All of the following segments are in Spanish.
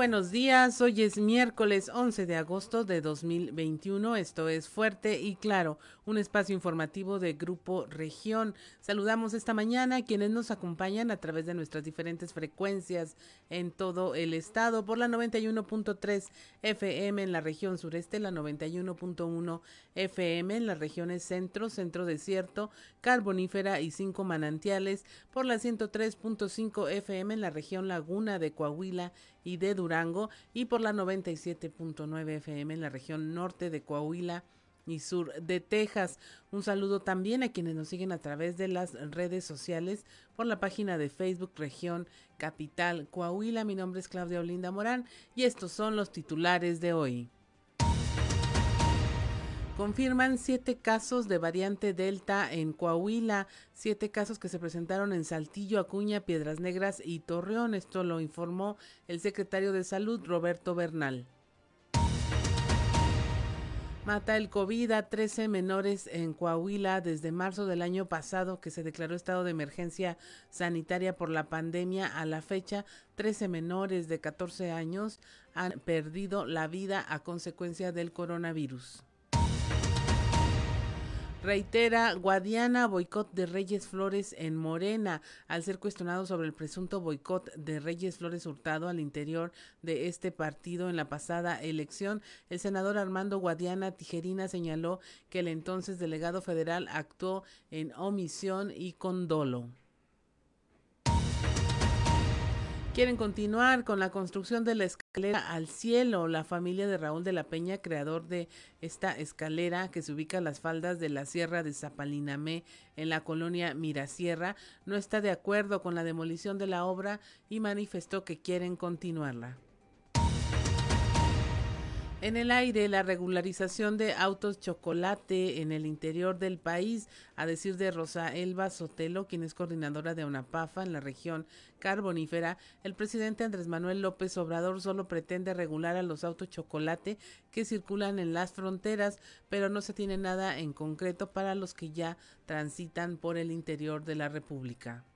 buenos días. Hoy es miércoles 11 de agosto de 2021. Esto es Fuerte y Claro, un espacio informativo de Grupo Región. Saludamos esta mañana a quienes nos acompañan a través de nuestras diferentes frecuencias en todo el estado por la 91.3 FM en la región sureste, la 91.1 FM en las regiones centro, centro desierto, carbonífera y cinco manantiales, por la 103.5 FM en la región laguna de Coahuila y de Durango y por la 97.9 FM en la región norte de Coahuila y sur de Texas. Un saludo también a quienes nos siguen a través de las redes sociales por la página de Facebook Región Capital Coahuila. Mi nombre es Claudia Olinda Morán y estos son los titulares de hoy confirman siete casos de variante Delta en Coahuila, siete casos que se presentaron en Saltillo, Acuña, Piedras Negras y Torreón. Esto lo informó el secretario de Salud, Roberto Bernal. Mata el COVID a 13 menores en Coahuila desde marzo del año pasado que se declaró estado de emergencia sanitaria por la pandemia. A la fecha, 13 menores de 14 años han perdido la vida a consecuencia del coronavirus. Reitera Guadiana boicot de Reyes Flores en Morena al ser cuestionado sobre el presunto boicot de Reyes Flores Hurtado al interior de este partido en la pasada elección. El senador Armando Guadiana Tijerina señaló que el entonces delegado federal actuó en omisión y con dolo. Quieren continuar con la construcción de la escalera al cielo. La familia de Raúl de la Peña, creador de esta escalera que se ubica a las faldas de la Sierra de Zapalinamé en la colonia Mirasierra, no está de acuerdo con la demolición de la obra y manifestó que quieren continuarla. En el aire, la regularización de autos chocolate en el interior del país, a decir de Rosa Elba Sotelo, quien es coordinadora de UNAPAFA en la región carbonífera, el presidente Andrés Manuel López Obrador solo pretende regular a los autos chocolate que circulan en las fronteras, pero no se tiene nada en concreto para los que ya transitan por el interior de la República.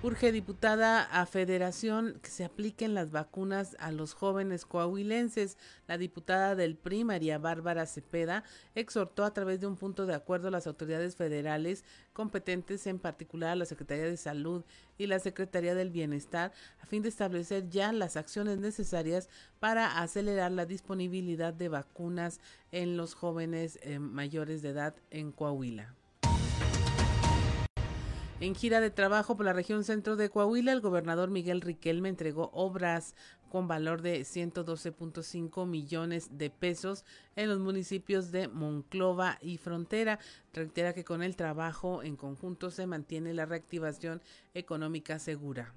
Urge diputada a Federación que se apliquen las vacunas a los jóvenes coahuilenses. La diputada del PRI, María Bárbara Cepeda, exhortó a través de un punto de acuerdo a las autoridades federales competentes, en particular a la Secretaría de Salud y la Secretaría del Bienestar, a fin de establecer ya las acciones necesarias para acelerar la disponibilidad de vacunas en los jóvenes eh, mayores de edad en Coahuila. En gira de trabajo por la región centro de Coahuila, el gobernador Miguel Riquelme entregó obras con valor de 112.5 millones de pesos en los municipios de Monclova y Frontera. Reitera que con el trabajo en conjunto se mantiene la reactivación económica segura.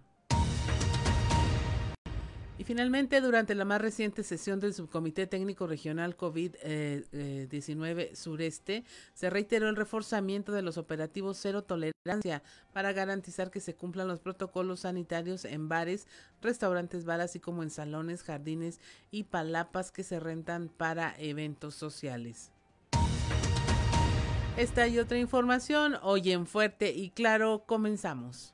Y finalmente, durante la más reciente sesión del Subcomité Técnico Regional COVID-19 Sureste, se reiteró el reforzamiento de los operativos cero tolerancia para garantizar que se cumplan los protocolos sanitarios en bares, restaurantes, bar, así como en salones, jardines y palapas que se rentan para eventos sociales. Esta y otra información hoy en Fuerte y Claro comenzamos.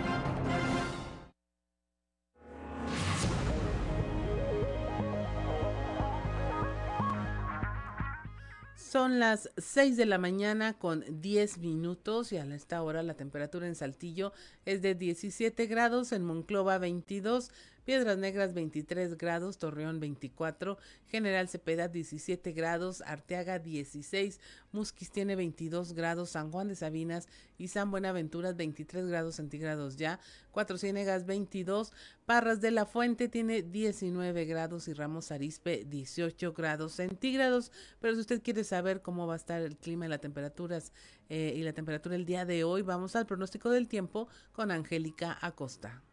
Son las 6 de la mañana con 10 minutos y a esta hora la temperatura en Saltillo es de 17 grados, en Monclova 22, Piedras Negras 23 grados, Torreón 24, General Cepeda 17 grados, Arteaga 16, Musquis tiene 22 grados, San Juan de Sabinas y San Buenaventura 23 grados centígrados ya, Cuatro Ciénegas 22, Parras de la Fuente tiene 19 grados y Ramos Arispe 18 grados centígrados. Pero si usted quiere saber cómo va a estar el clima y las temperaturas eh, y la temperatura el día de hoy, vamos al pronóstico del tiempo con Angélica Acosta.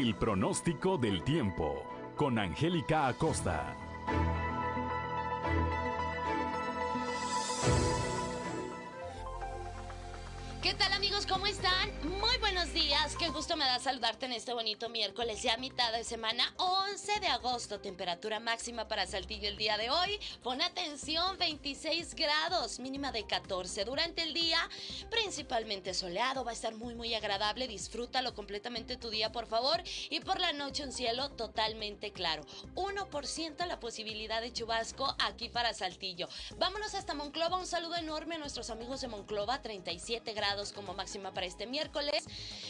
El pronóstico del tiempo con Angélica Acosta. ¿Qué tal amigos? ¿Cómo están? Muy buenos días. Qué gusto me da saludarte en este bonito miércoles, ya mitad de semana, 11 de agosto. Temperatura máxima para Saltillo el día de hoy. Pon atención, 26 grados, mínima de 14. Durante el día, principalmente soleado, va a estar muy, muy agradable. Disfrútalo completamente tu día, por favor. Y por la noche, un cielo totalmente claro. 1% la posibilidad de chubasco aquí para Saltillo. Vámonos hasta Monclova. Un saludo enorme a nuestros amigos de Monclova, 37 grados como máxima para este miércoles,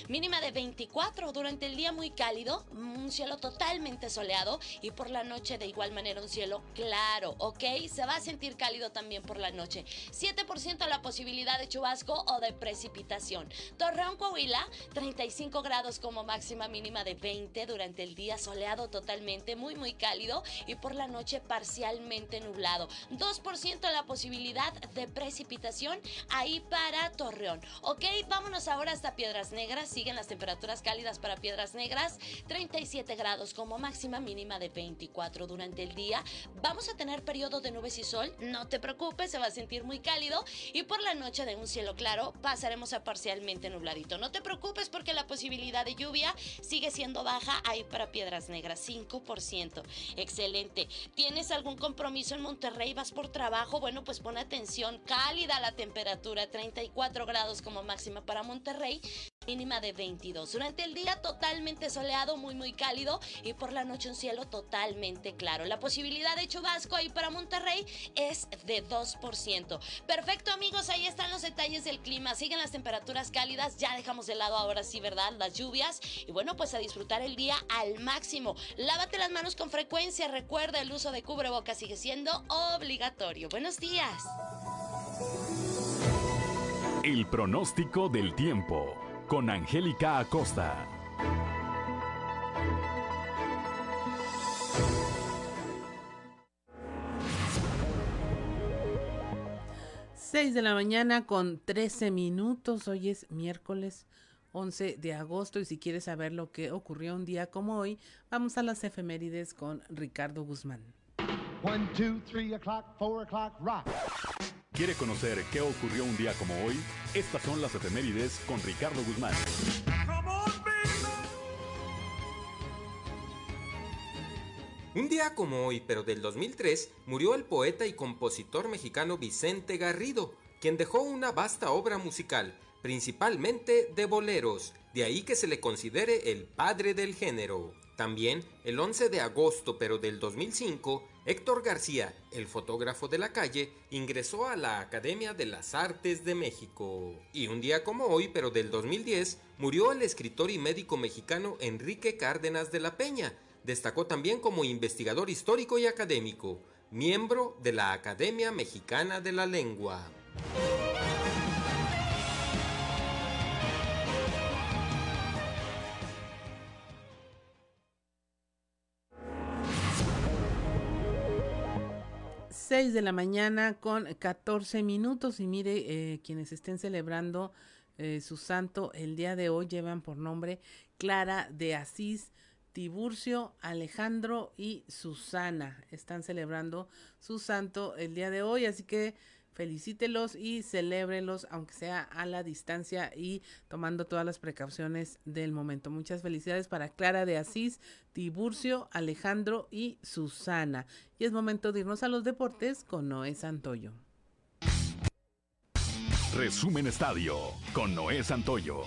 mínima de 24 durante el día muy cálido, un cielo totalmente soleado y por la noche de igual manera un cielo claro, ¿ok? Se va a sentir cálido también por la noche. 7% la posibilidad de chubasco o de precipitación. Torreón, Coahuila, 35 grados como máxima mínima de 20 durante el día soleado totalmente, muy muy cálido y por la noche parcialmente nublado. 2% la posibilidad de precipitación ahí para Torreón. Ok, vámonos ahora hasta Piedras. Siguen las temperaturas cálidas para Piedras Negras. 37 grados como máxima mínima de 24 durante el día. Vamos a tener periodo de nubes y sol. No te preocupes, se va a sentir muy cálido. Y por la noche de un cielo claro pasaremos a parcialmente nubladito. No te preocupes porque la posibilidad de lluvia sigue siendo baja ahí para Piedras Negras. 5%. Excelente. ¿Tienes algún compromiso en Monterrey? ¿Vas por trabajo? Bueno, pues pon atención. Cálida la temperatura. 34 grados como máxima para Monterrey mínima de 22. Durante el día totalmente soleado, muy muy cálido y por la noche un cielo totalmente claro. La posibilidad de chubasco ahí para Monterrey es de 2%. Perfecto amigos, ahí están los detalles del clima. Siguen las temperaturas cálidas, ya dejamos de lado ahora sí, ¿verdad? Las lluvias y bueno, pues a disfrutar el día al máximo. Lávate las manos con frecuencia, recuerda el uso de cubreboca sigue siendo obligatorio. Buenos días. El pronóstico del tiempo con Angélica Acosta. Seis de la mañana con 13 minutos. Hoy es miércoles 11 de agosto y si quieres saber lo que ocurrió un día como hoy, vamos a las efemérides con Ricardo Guzmán. One, two, three o'clock, four o'clock, rock. ¿Quiere conocer qué ocurrió un día como hoy? Estas son las efemérides con Ricardo Guzmán. Un día como hoy, pero del 2003, murió el poeta y compositor mexicano Vicente Garrido, quien dejó una vasta obra musical, principalmente de boleros, de ahí que se le considere el padre del género. También, el 11 de agosto pero del 2005, Héctor García, el fotógrafo de la calle, ingresó a la Academia de las Artes de México. Y un día como hoy, pero del 2010, murió el escritor y médico mexicano Enrique Cárdenas de la Peña. Destacó también como investigador histórico y académico, miembro de la Academia Mexicana de la Lengua. 6 de la mañana con 14 minutos y mire, eh, quienes estén celebrando eh, su santo el día de hoy llevan por nombre Clara de Asís, Tiburcio, Alejandro y Susana. Están celebrando su santo el día de hoy, así que felicítelos y celébrelos, aunque sea a la distancia y tomando todas las precauciones del momento. Muchas felicidades para Clara de Asís, Tiburcio, Alejandro y Susana. Y es momento de irnos a los deportes con Noé Santoyo. Resumen Estadio con Noé Santoyo.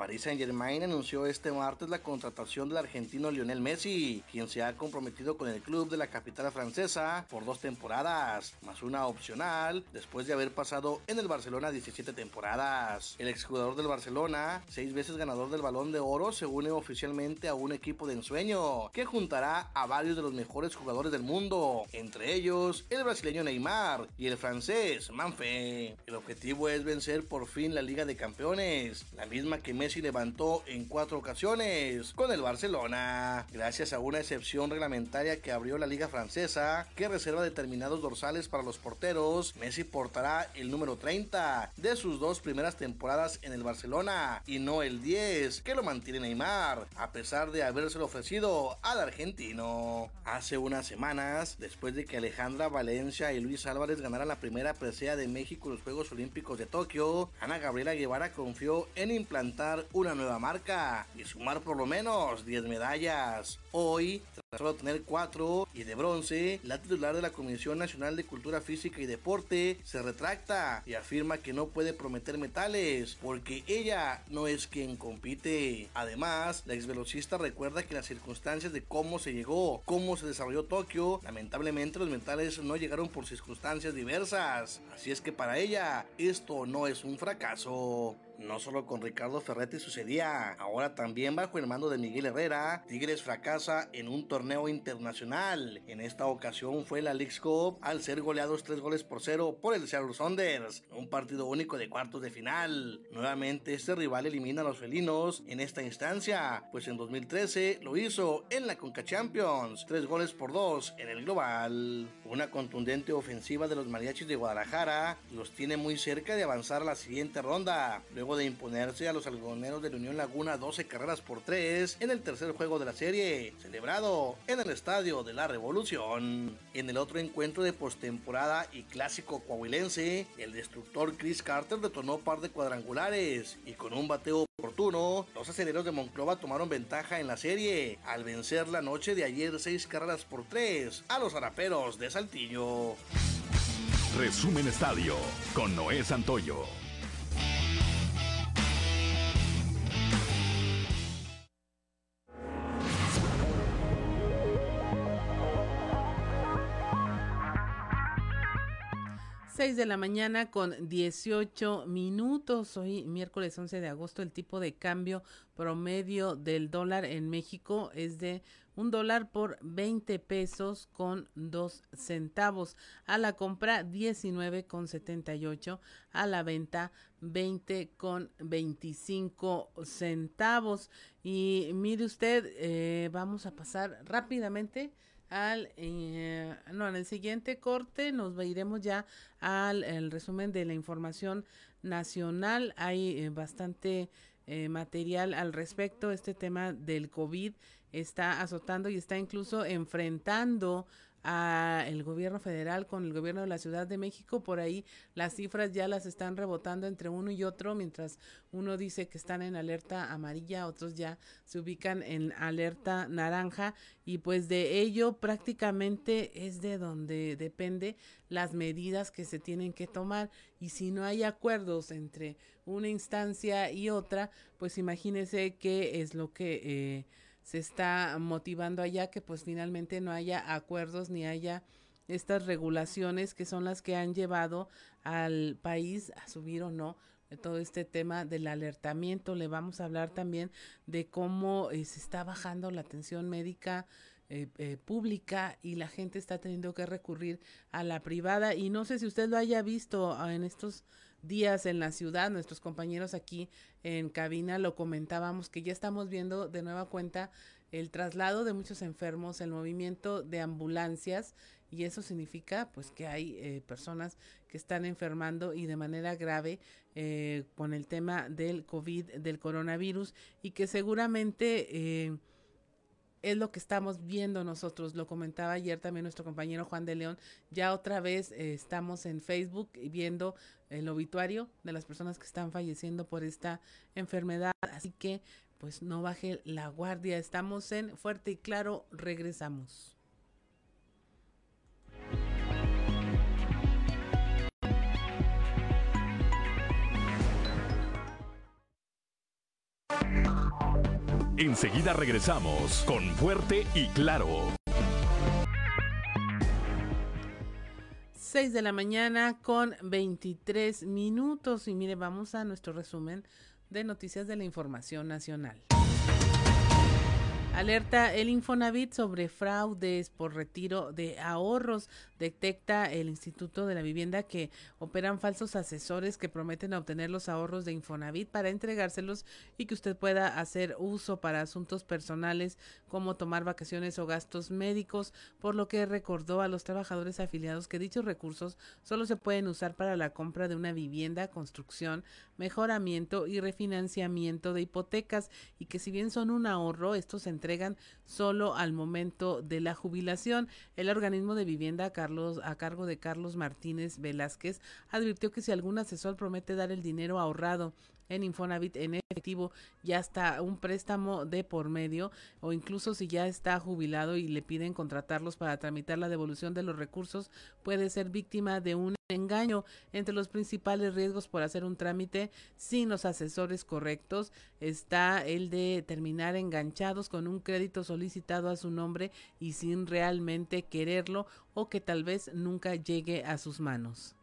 Paris Saint-Germain anunció este martes la contratación del argentino Lionel Messi, quien se ha comprometido con el club de la capital francesa por dos temporadas, más una opcional, después de haber pasado en el Barcelona 17 temporadas. El exjugador del Barcelona, seis veces ganador del Balón de Oro, se une oficialmente a un equipo de ensueño que juntará a varios de los mejores jugadores del mundo, entre ellos el brasileño Neymar y el francés Manfred. El objetivo es vencer por fin la Liga de Campeones, la misma que Messi Messi levantó en cuatro ocasiones con el Barcelona, gracias a una excepción reglamentaria que abrió la liga francesa que reserva determinados dorsales para los porteros. Messi portará el número 30 de sus dos primeras temporadas en el Barcelona y no el 10 que lo mantiene Neymar, a pesar de habérselo ofrecido al argentino. Hace unas semanas, después de que Alejandra Valencia y Luis Álvarez ganaran la primera presea de México en los Juegos Olímpicos de Tokio, Ana Gabriela Guevara confió en implantar una nueva marca y sumar por lo menos 10 medallas. Hoy, tras solo tener 4 y de bronce, la titular de la Comisión Nacional de Cultura Física y Deporte se retracta y afirma que no puede prometer metales porque ella no es quien compite. Además, la exvelocista recuerda que las circunstancias de cómo se llegó, cómo se desarrolló Tokio, lamentablemente los metales no llegaron por circunstancias diversas. Así es que para ella esto no es un fracaso. No solo con Ricardo Ferretti sucedía, ahora también bajo el mando de Miguel Herrera, Tigres fracasa en un torneo internacional. En esta ocasión fue la League's Cup al ser goleados 3 goles por 0 por el Seattle Saunders, un partido único de cuartos de final. Nuevamente este rival elimina a los felinos en esta instancia, pues en 2013 lo hizo en la Conca Champions, 3 goles por 2 en el global. Una contundente ofensiva de los mariachis de Guadalajara los tiene muy cerca de avanzar a la siguiente ronda. Luego de imponerse a los algodoneros de la Unión Laguna 12 carreras por 3 en el tercer juego de la serie, celebrado en el Estadio de la Revolución. En el otro encuentro de postemporada y clásico coahuilense, el destructor Chris Carter detonó par de cuadrangulares y con un bateo oportuno, los aceleros de Monclova tomaron ventaja en la serie al vencer la noche de ayer 6 carreras por 3 a los araperos de Saltillo. Resumen Estadio con Noé Santoyo. 6 de la mañana con 18 minutos. Hoy miércoles 11 de agosto el tipo de cambio promedio del dólar en México es de un dólar por 20 pesos con 2 centavos. A la compra 19 con 78. A la venta 20 con 25 centavos. Y mire usted, eh, vamos a pasar rápidamente al eh, no en el siguiente corte nos iremos ya al el resumen de la información nacional. Hay eh, bastante eh, material al respecto. Este tema del covid está azotando y está incluso enfrentando a el gobierno federal con el gobierno de la Ciudad de México. Por ahí las cifras ya las están rebotando entre uno y otro, mientras uno dice que están en alerta amarilla, otros ya se ubican en alerta naranja y pues de ello prácticamente es de donde depende las medidas que se tienen que tomar y si no hay acuerdos entre una instancia y otra, pues imagínese qué es lo que eh, se está motivando allá que pues finalmente no haya acuerdos ni haya estas regulaciones que son las que han llevado al país a subir o no todo este tema del alertamiento. Le vamos a hablar también de cómo eh, se está bajando la atención médica eh, eh, pública y la gente está teniendo que recurrir a la privada. Y no sé si usted lo haya visto ah, en estos días en la ciudad, nuestros compañeros aquí en cabina lo comentábamos que ya estamos viendo de nueva cuenta el traslado de muchos enfermos, el movimiento de ambulancias y eso significa pues que hay eh, personas que están enfermando y de manera grave eh, con el tema del COVID, del coronavirus y que seguramente eh, es lo que estamos viendo nosotros. Lo comentaba ayer también nuestro compañero Juan de León. Ya otra vez eh, estamos en Facebook viendo el obituario de las personas que están falleciendo por esta enfermedad. Así que, pues no baje la guardia. Estamos en Fuerte y Claro. Regresamos. Enseguida regresamos con Fuerte y Claro. 6 de la mañana con 23 minutos y mire, vamos a nuestro resumen de noticias de la información nacional. Alerta el Infonavit sobre fraudes por retiro de ahorros. Detecta el Instituto de la Vivienda que operan falsos asesores que prometen obtener los ahorros de Infonavit para entregárselos y que usted pueda hacer uso para asuntos personales como tomar vacaciones o gastos médicos, por lo que recordó a los trabajadores afiliados que dichos recursos solo se pueden usar para la compra de una vivienda, construcción, mejoramiento y refinanciamiento de hipotecas y que si bien son un ahorro, estos se entregan solo al momento de la jubilación. El organismo de vivienda a cargo de Carlos Martínez Velázquez advirtió que si algún asesor promete dar el dinero ahorrado en Infonavit en efectivo, ya está un préstamo de por medio o incluso si ya está jubilado y le piden contratarlos para tramitar la devolución de los recursos, puede ser víctima de un engaño. Entre los principales riesgos por hacer un trámite sin los asesores correctos está el de terminar enganchados con un crédito solicitado a su nombre y sin realmente quererlo o que tal vez nunca llegue a sus manos.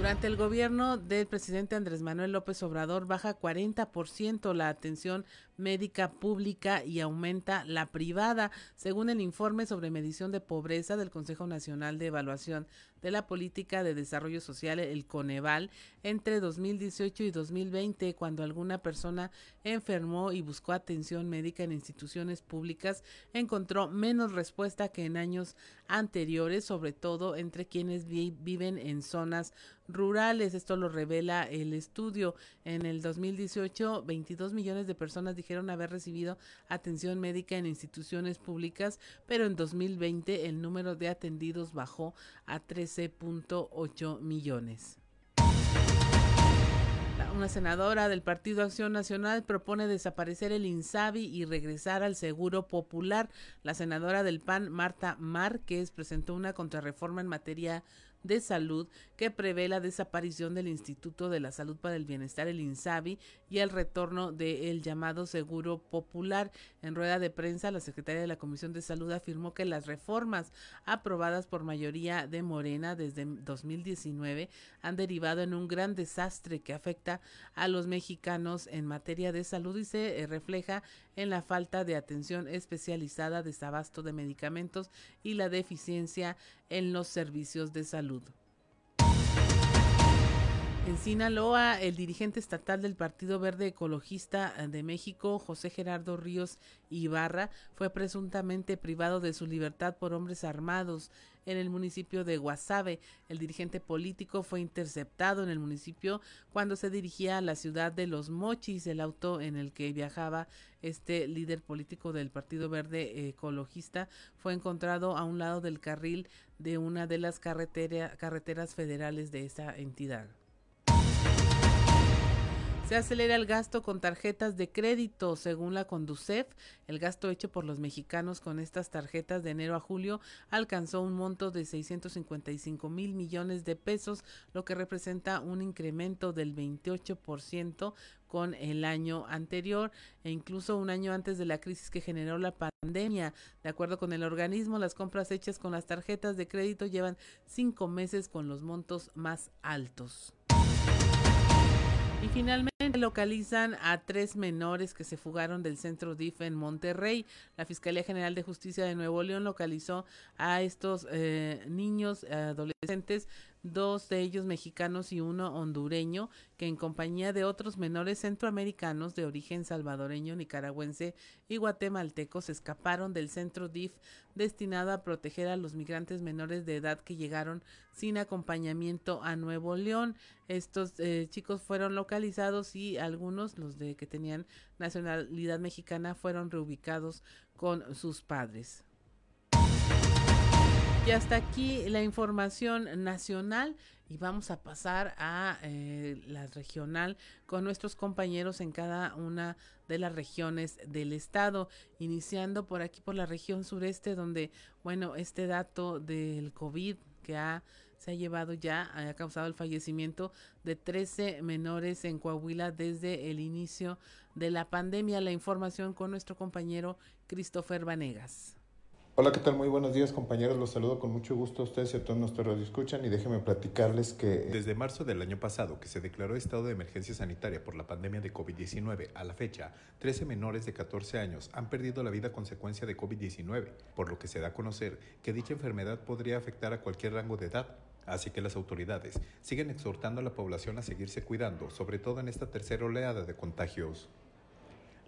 Durante el gobierno del presidente Andrés Manuel López Obrador baja 40% la atención médica pública y aumenta la privada, según el informe sobre medición de pobreza del Consejo Nacional de Evaluación de la Política de Desarrollo Social, el Coneval, entre 2018 y 2020, cuando alguna persona enfermó y buscó atención médica en instituciones públicas, encontró menos respuesta que en años anteriores, sobre todo entre quienes viven en zonas rurales. Esto lo revela el estudio. En el 2018, 22 millones de personas dijeron haber recibido atención médica en instituciones públicas, pero en 2020 el número de atendidos bajó a 13.8 millones. Una senadora del Partido Acción Nacional propone desaparecer el INSABI y regresar al Seguro Popular. La senadora del PAN, Marta Márquez, presentó una contrarreforma en materia de Salud que prevé la desaparición del Instituto de la Salud para el Bienestar, el INSABI, y el retorno del llamado Seguro Popular. En rueda de prensa, la secretaria de la Comisión de Salud afirmó que las reformas aprobadas por mayoría de Morena desde 2019 han derivado en un gran desastre que afecta a los mexicanos en materia de salud y se eh, refleja en la falta de atención especializada, desabasto de medicamentos y la deficiencia en los servicios de salud. En Sinaloa, el dirigente estatal del Partido Verde Ecologista de México, José Gerardo Ríos Ibarra, fue presuntamente privado de su libertad por hombres armados en el municipio de Guasave. El dirigente político fue interceptado en el municipio cuando se dirigía a la ciudad de Los Mochis. El auto en el que viajaba este líder político del Partido Verde Ecologista fue encontrado a un lado del carril de una de las carreteras federales de esa entidad. Se acelera el gasto con tarjetas de crédito. Según la Conducef, el gasto hecho por los mexicanos con estas tarjetas de enero a julio alcanzó un monto de 655 mil millones de pesos, lo que representa un incremento del 28% con el año anterior e incluso un año antes de la crisis que generó la pandemia. De acuerdo con el organismo, las compras hechas con las tarjetas de crédito llevan cinco meses con los montos más altos. Y finalmente localizan a tres menores que se fugaron del centro DIF en Monterrey. La Fiscalía General de Justicia de Nuevo León localizó a estos eh, niños adolescentes dos de ellos mexicanos y uno hondureño, que en compañía de otros menores centroamericanos de origen salvadoreño, nicaragüense y guatemaltecos escaparon del centro DIF destinado a proteger a los migrantes menores de edad que llegaron sin acompañamiento a Nuevo León. Estos eh, chicos fueron localizados y algunos, los de que tenían nacionalidad mexicana, fueron reubicados con sus padres. Y hasta aquí la información nacional y vamos a pasar a eh, la regional con nuestros compañeros en cada una de las regiones del estado, iniciando por aquí por la región sureste donde, bueno, este dato del COVID que ha se ha llevado ya, ha causado el fallecimiento de 13 menores en Coahuila desde el inicio de la pandemia. La información con nuestro compañero Christopher Vanegas. Hola, ¿qué tal? Muy buenos días, compañeros. Los saludo con mucho gusto a ustedes y a todos nuestros escuchan y déjenme platicarles que desde marzo del año pasado, que se declaró estado de emergencia sanitaria por la pandemia de COVID-19, a la fecha, 13 menores de 14 años han perdido la vida a consecuencia de COVID-19, por lo que se da a conocer que dicha enfermedad podría afectar a cualquier rango de edad. Así que las autoridades siguen exhortando a la población a seguirse cuidando, sobre todo en esta tercera oleada de contagios.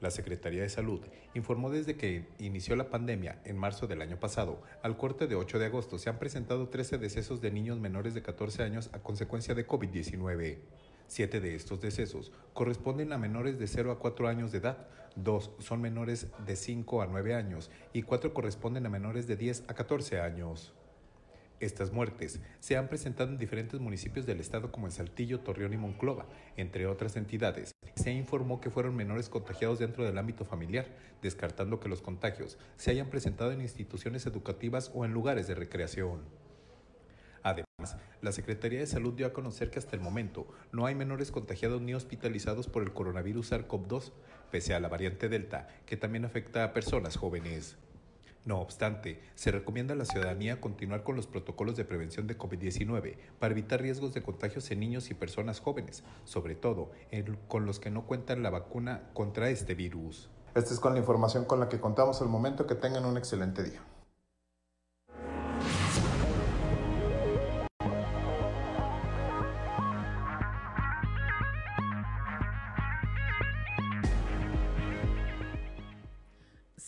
La Secretaría de Salud informó desde que inició la pandemia en marzo del año pasado, al corte de 8 de agosto se han presentado 13 decesos de niños menores de 14 años a consecuencia de COVID-19. Siete de estos decesos corresponden a menores de 0 a 4 años de edad, dos son menores de 5 a 9 años y cuatro corresponden a menores de 10 a 14 años. Estas muertes se han presentado en diferentes municipios del estado como en Saltillo, Torreón y Monclova, entre otras entidades. Se informó que fueron menores contagiados dentro del ámbito familiar, descartando que los contagios se hayan presentado en instituciones educativas o en lugares de recreación. Además, la Secretaría de Salud dio a conocer que hasta el momento no hay menores contagiados ni hospitalizados por el coronavirus SARS-CoV-2, pese a la variante Delta, que también afecta a personas jóvenes. No obstante, se recomienda a la ciudadanía continuar con los protocolos de prevención de COVID-19 para evitar riesgos de contagios en niños y personas jóvenes, sobre todo con los que no cuentan la vacuna contra este virus. Esta es con la información con la que contamos al momento. Que tengan un excelente día.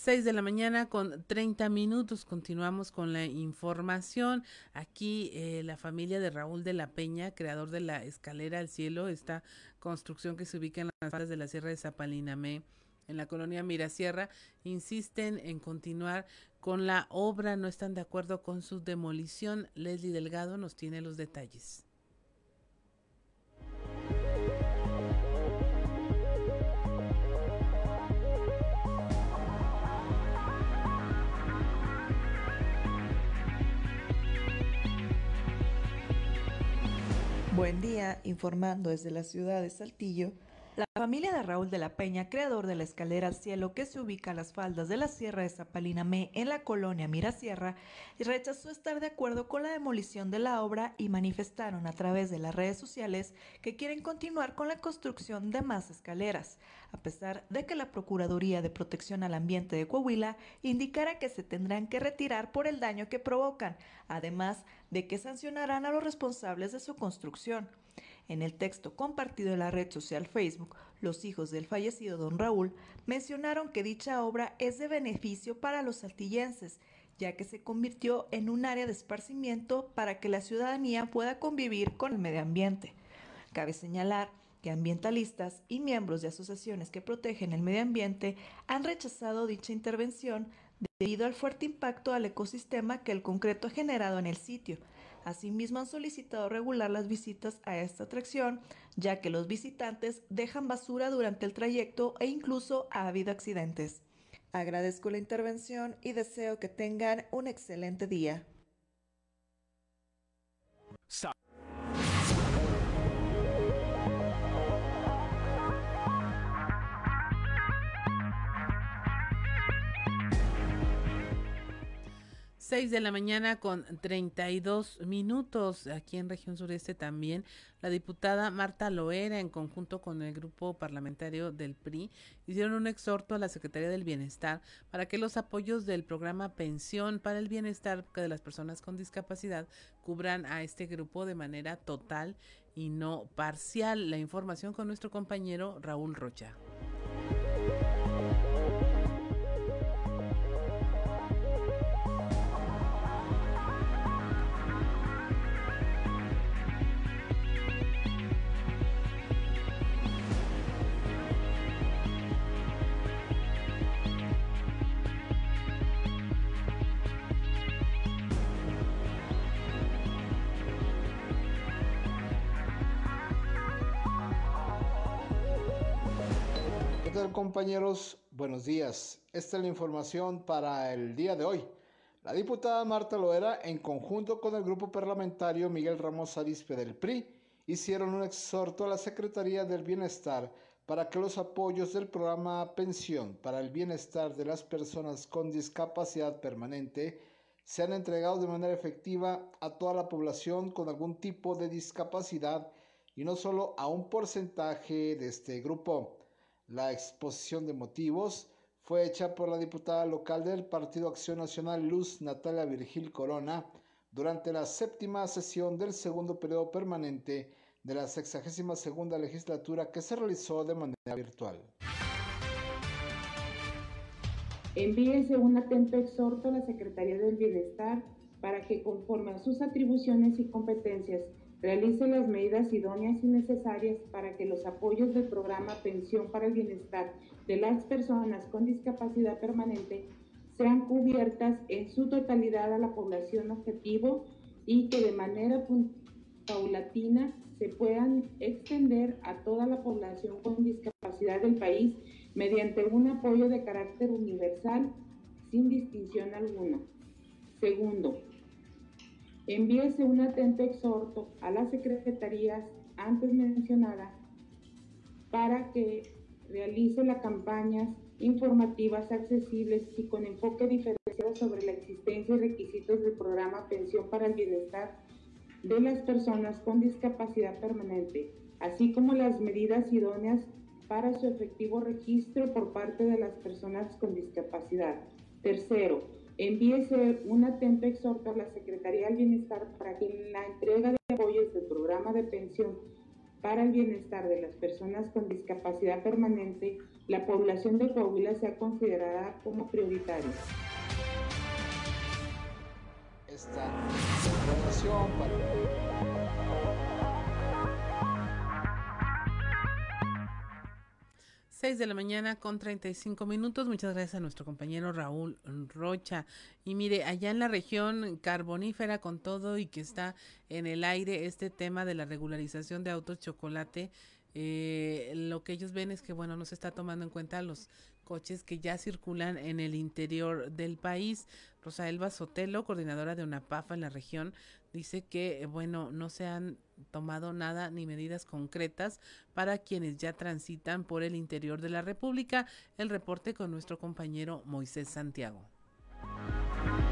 6 de la mañana con 30 minutos. Continuamos con la información. Aquí eh, la familia de Raúl de la Peña, creador de la escalera al cielo, esta construcción que se ubica en las faldas de la Sierra de Zapalinamé, en la colonia Mirasierra, insisten en continuar con la obra, no están de acuerdo con su demolición. Leslie Delgado nos tiene los detalles. Buen día, informando desde la ciudad de Saltillo. La familia de Raúl de la Peña, creador de la escalera al cielo que se ubica a las faldas de la Sierra de Zapalinamé en la colonia Mirasierra, rechazó estar de acuerdo con la demolición de la obra y manifestaron a través de las redes sociales que quieren continuar con la construcción de más escaleras, a pesar de que la Procuraduría de Protección al Ambiente de Coahuila indicara que se tendrán que retirar por el daño que provocan, además de que sancionarán a los responsables de su construcción. En el texto compartido en la red social Facebook, los hijos del fallecido don Raúl mencionaron que dicha obra es de beneficio para los saltillenses, ya que se convirtió en un área de esparcimiento para que la ciudadanía pueda convivir con el medio ambiente. Cabe señalar que ambientalistas y miembros de asociaciones que protegen el medio ambiente han rechazado dicha intervención debido al fuerte impacto al ecosistema que el concreto ha generado en el sitio, Asimismo, han solicitado regular las visitas a esta atracción, ya que los visitantes dejan basura durante el trayecto e incluso ha habido accidentes. Agradezco la intervención y deseo que tengan un excelente día. 6 de la mañana con 32 minutos. Aquí en región sureste también la diputada Marta Loera en conjunto con el grupo parlamentario del PRI hicieron un exhorto a la Secretaría del Bienestar para que los apoyos del programa Pensión para el Bienestar de las Personas con Discapacidad cubran a este grupo de manera total y no parcial. La información con nuestro compañero Raúl Rocha. Compañeros? Buenos días. Esta es la información para el día de hoy. La diputada Marta Loera, en conjunto con el grupo parlamentario Miguel Ramos Arispe del PRI, hicieron un exhorto a la Secretaría del Bienestar para que los apoyos del programa Pensión para el Bienestar de las Personas con Discapacidad Permanente sean entregados de manera efectiva a toda la población con algún tipo de discapacidad y no solo a un porcentaje de este grupo. La exposición de motivos fue hecha por la diputada local del Partido Acción Nacional Luz Natalia Virgil Corona durante la séptima sesión del segundo periodo permanente de la 62 segunda legislatura que se realizó de manera virtual. Envíese un atento exhorto a la Secretaría del Bienestar para que conforme a sus atribuciones y competencias realice las medidas idóneas y necesarias para que los apoyos del programa Pensión para el Bienestar de las personas con discapacidad permanente sean cubiertas en su totalidad a la población objetivo y que de manera paulatina se puedan extender a toda la población con discapacidad del país mediante un apoyo de carácter universal sin distinción alguna. Segundo, envíese un atento exhorto a las secretarías antes mencionadas para que realice las campañas informativas accesibles y con enfoque diferenciado sobre la existencia y requisitos del programa Pensión para el Bienestar de las personas con discapacidad permanente, así como las medidas idóneas para su efectivo registro por parte de las personas con discapacidad. Tercero, envíese un atento exhorto a la Secretaría del Bienestar para que en la entrega de apoyos del programa de pensión para el bienestar de las personas con discapacidad permanente, la población de Coahuila sea considerada como prioritaria. Esta información para 6 de la mañana con 35 minutos. Muchas gracias a nuestro compañero Raúl Rocha. Y mire, allá en la región carbonífera con todo y que está en el aire este tema de la regularización de autos chocolate, eh, lo que ellos ven es que, bueno, no se está tomando en cuenta los coches que ya circulan en el interior del país. Rosaelba Sotelo, coordinadora de UNAPAFA en la región, dice que, bueno, no se han tomado nada ni medidas concretas para quienes ya transitan por el interior de la República. El reporte con nuestro compañero Moisés Santiago. '"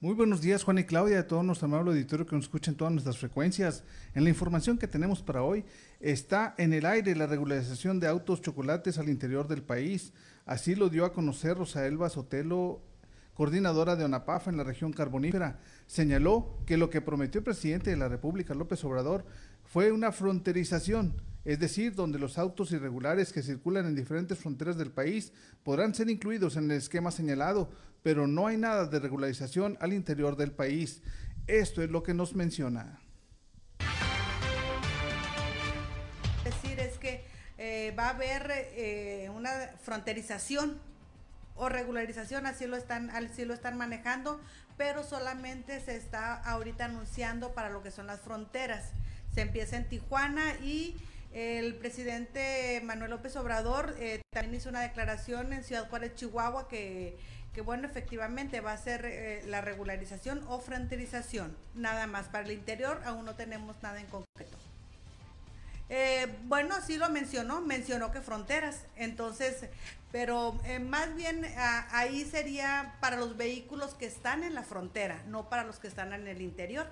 Muy buenos días Juan y Claudia, a todo nuestro amable auditorio que nos escucha en todas nuestras frecuencias. En la información que tenemos para hoy está en el aire la regularización de autos chocolates al interior del país. Así lo dio a conocer Rosaelba Sotelo, coordinadora de ONAPAFA en la región carbonífera. Señaló que lo que prometió el presidente de la República, López Obrador, fue una fronterización, es decir, donde los autos irregulares que circulan en diferentes fronteras del país podrán ser incluidos en el esquema señalado, pero no hay nada de regularización al interior del país. Esto es lo que nos menciona. Decir es que eh, va a haber eh, una fronterización o regularización, así lo están, así lo están manejando, pero solamente se está ahorita anunciando para lo que son las fronteras. Se empieza en Tijuana y el presidente Manuel López Obrador eh, también hizo una declaración en Ciudad Juárez, Chihuahua, que que bueno, efectivamente va a ser eh, la regularización o fronterización, nada más. Para el interior aún no tenemos nada en concreto. Eh, bueno, sí lo mencionó, mencionó que fronteras, entonces, pero más bien ahí sería para los vehículos que están en la frontera, no para los que están en el interior.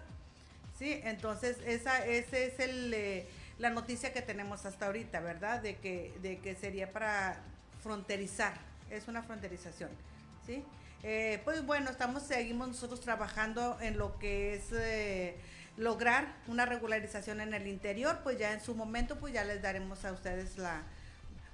Sí, entonces esa, es el, la noticia que tenemos hasta ahorita, ¿verdad? De que, de que sería para fronterizar, es una fronterización. ¿sí? Eh, pues bueno, estamos, seguimos nosotros trabajando en lo que es eh, lograr una regularización en el interior, pues ya en su momento, pues ya les daremos a ustedes la...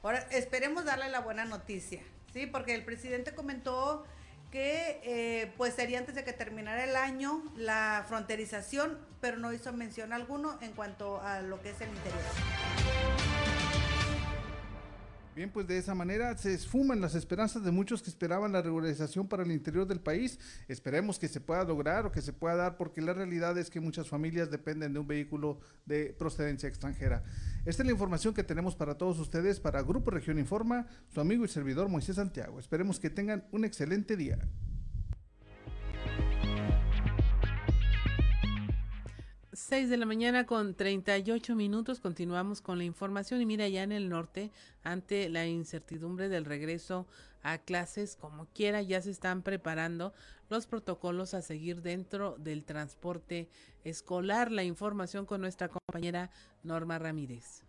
Ahora, esperemos darle la buena noticia, ¿sí? Porque el presidente comentó que eh, pues sería antes de que terminara el año la fronterización, pero no hizo mención alguno en cuanto a lo que es el interior. Bien, pues de esa manera se esfuman las esperanzas de muchos que esperaban la regularización para el interior del país. Esperemos que se pueda lograr o que se pueda dar, porque la realidad es que muchas familias dependen de un vehículo de procedencia extranjera. Esta es la información que tenemos para todos ustedes para Grupo Región Informa, su amigo y servidor Moisés Santiago. Esperemos que tengan un excelente día. Seis de la mañana con 38 minutos continuamos con la información y mira ya en el norte ante la incertidumbre del regreso a clases como quiera ya se están preparando los protocolos a seguir dentro del transporte escolar la información con nuestra compañera Norma Ramírez.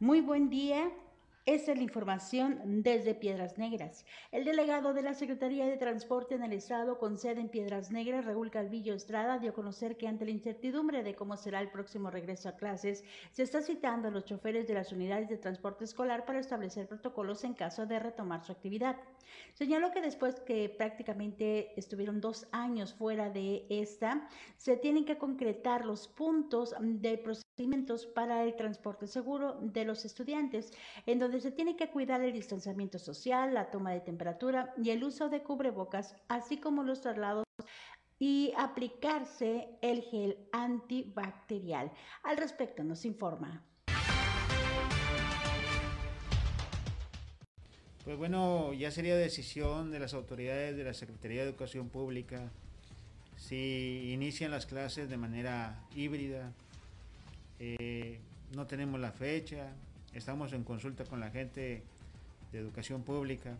Muy buen día. Esta es la información desde Piedras Negras. El delegado de la Secretaría de Transporte en el Estado con sede en Piedras Negras, Raúl Calvillo Estrada, dio a conocer que ante la incertidumbre de cómo será el próximo regreso a clases, se está citando a los choferes de las unidades de transporte escolar para establecer protocolos en caso de retomar su actividad. Señaló que después que prácticamente estuvieron dos años fuera de esta, se tienen que concretar los puntos de para el transporte seguro de los estudiantes, en donde se tiene que cuidar el distanciamiento social, la toma de temperatura y el uso de cubrebocas, así como los traslados y aplicarse el gel antibacterial. Al respecto nos informa. Pues bueno, ya sería decisión de las autoridades de la Secretaría de Educación Pública si inician las clases de manera híbrida. Eh, no tenemos la fecha, estamos en consulta con la gente de educación pública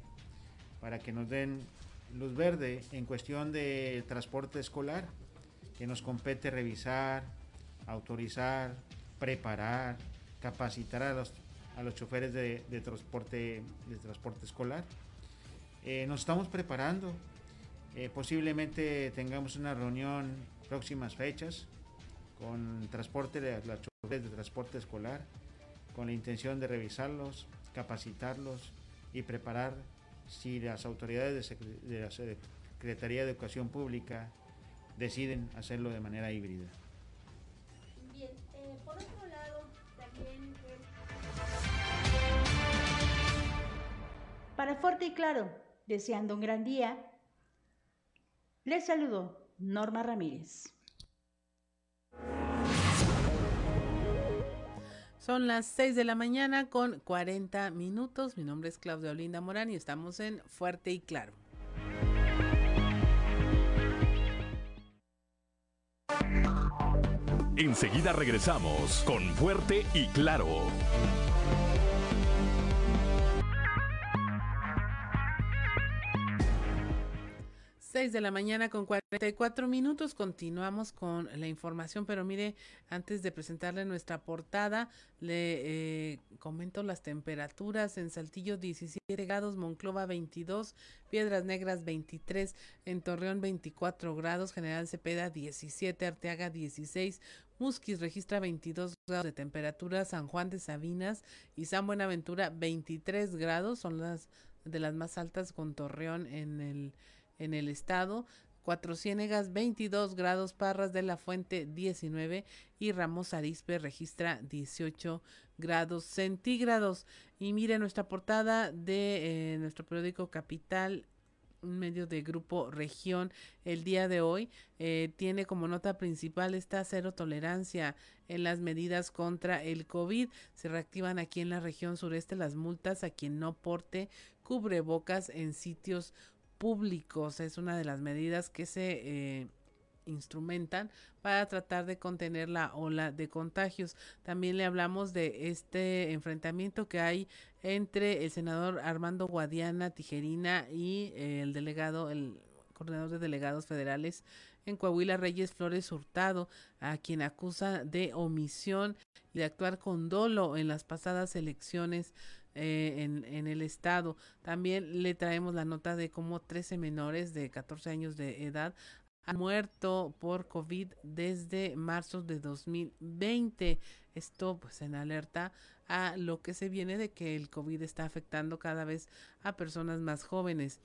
para que nos den luz verde en cuestión de transporte escolar, que nos compete revisar, autorizar, preparar, capacitar a los, a los choferes de, transporte, de transporte escolar. Eh, nos estamos preparando, eh, posiblemente tengamos una reunión próximas fechas con transporte de las de transporte escolar con la intención de revisarlos, capacitarlos y preparar si las autoridades de, la Secretaría de Educación Pública deciden hacerlo de manera híbrida. Bien, eh, por otro lado, también... Para Fuerte y Claro, deseando un gran día, les saludo Norma Ramírez. Son las 6 de la mañana con 40 minutos. Mi nombre es Claudia Olinda Morán y estamos en Fuerte y Claro. Enseguida regresamos con Fuerte y Claro. 6 de la mañana con 44 minutos. Continuamos con la información, pero mire, antes de presentarle nuestra portada, le eh, comento las temperaturas en Saltillo 17 grados, Monclova 22, Piedras Negras 23, en Torreón 24 grados, General Cepeda 17, Arteaga 16, Musquis registra 22 grados de temperatura, San Juan de Sabinas y San Buenaventura 23 grados, son las de las más altas con Torreón en el en el estado. Cuatro Ciénegas 22 grados, Parras de la Fuente 19 y Ramos Arispe registra 18 grados centígrados. Y mire nuestra portada de eh, nuestro periódico Capital un medio de grupo región el día de hoy eh, tiene como nota principal esta cero tolerancia en las medidas contra el COVID. Se reactivan aquí en la región sureste las multas a quien no porte cubrebocas en sitios. Es una de las medidas que se eh, instrumentan para tratar de contener la ola de contagios. También le hablamos de este enfrentamiento que hay entre el senador Armando Guadiana Tijerina y el delegado, el coordinador de delegados federales en Coahuila, Reyes Flores Hurtado, a quien acusa de omisión y de actuar con dolo en las pasadas elecciones eh, en, el estado. También le traemos la nota de cómo 13 menores de 14 años de edad han muerto por COVID desde marzo de 2020. Esto pues en alerta a lo que se viene de que el COVID está afectando cada vez a personas más jóvenes.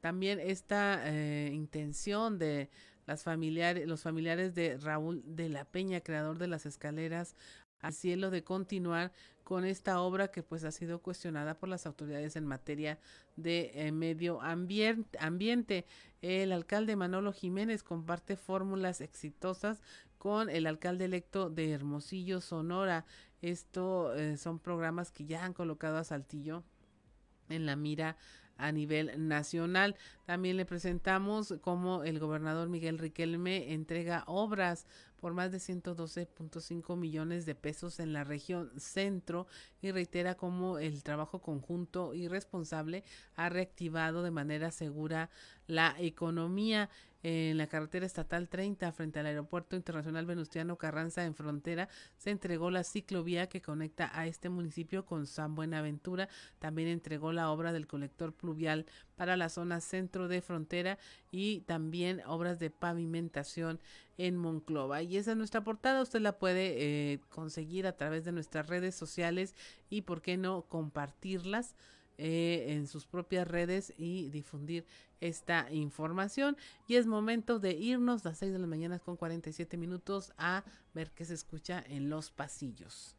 También esta eh, intención de las familiares, los familiares de Raúl de la Peña, creador de las escaleras al cielo de continuar con esta obra que pues ha sido cuestionada por las autoridades en materia de eh, medio ambiente. El alcalde Manolo Jiménez comparte fórmulas exitosas con el alcalde electo de Hermosillo, Sonora. Esto eh, son programas que ya han colocado a Saltillo en la mira a nivel nacional. También le presentamos cómo el gobernador Miguel Riquelme entrega obras por más de 112.5 millones de pesos en la región centro y reitera cómo el trabajo conjunto y responsable ha reactivado de manera segura la economía en la carretera estatal 30 frente al aeropuerto internacional Venustiano Carranza en frontera se entregó la ciclovía que conecta a este municipio con San Buenaventura. También entregó la obra del colector pluvial para la zona centro de frontera y también obras de pavimentación en Monclova. Y esa es nuestra portada. Usted la puede eh, conseguir a través de nuestras redes sociales y, ¿por qué no, compartirlas? Eh, en sus propias redes y difundir esta información. Y es momento de irnos a las 6 de la mañana con 47 minutos a ver qué se escucha en los pasillos.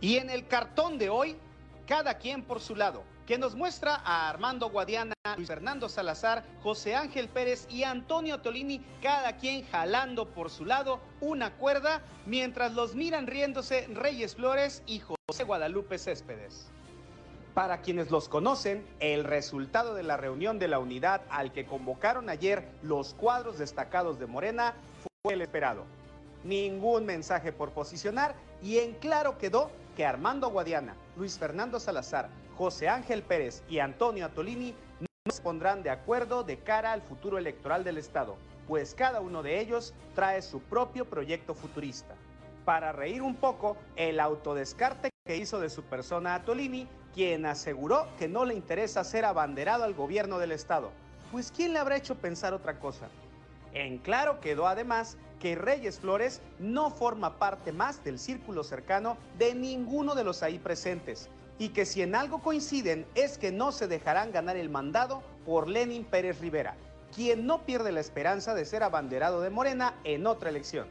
Y en el cartón de hoy, cada quien por su lado, que nos muestra a Armando Guadiana, Luis Fernando Salazar, José Ángel Pérez y Antonio Tolini, cada quien jalando por su lado una cuerda, mientras los miran riéndose Reyes Flores y José Guadalupe Céspedes. Para quienes los conocen, el resultado de la reunión de la unidad al que convocaron ayer los cuadros destacados de Morena fue el esperado. Ningún mensaje por posicionar y en claro quedó que Armando Guadiana, Luis Fernando Salazar, José Ángel Pérez y Antonio Atolini no se pondrán de acuerdo de cara al futuro electoral del Estado, pues cada uno de ellos trae su propio proyecto futurista. Para reír un poco, el autodescarte que hizo de su persona Atolini, quien aseguró que no le interesa ser abanderado al gobierno del Estado, pues ¿quién le habrá hecho pensar otra cosa? En claro quedó además que Reyes Flores no forma parte más del círculo cercano de ninguno de los ahí presentes y que si en algo coinciden es que no se dejarán ganar el mandado por Lenin Pérez Rivera, quien no pierde la esperanza de ser abanderado de Morena en otra elección.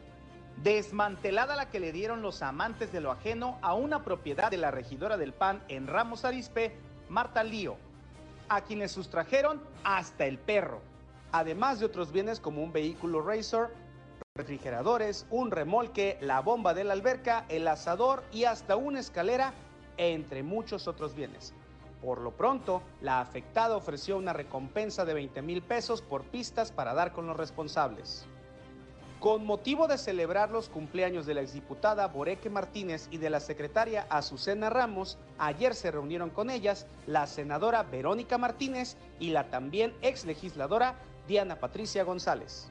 Desmantelada la que le dieron los amantes de lo ajeno a una propiedad de la regidora del PAN en Ramos Arispe, Marta Lío, a quienes sustrajeron hasta el perro, además de otros bienes como un vehículo Razor refrigeradores, un remolque, la bomba de la alberca, el asador y hasta una escalera, entre muchos otros bienes. Por lo pronto, la afectada ofreció una recompensa de 20 mil pesos por pistas para dar con los responsables. Con motivo de celebrar los cumpleaños de la exdiputada Boreque Martínez y de la secretaria Azucena Ramos, ayer se reunieron con ellas la senadora Verónica Martínez y la también ex legisladora Diana Patricia González.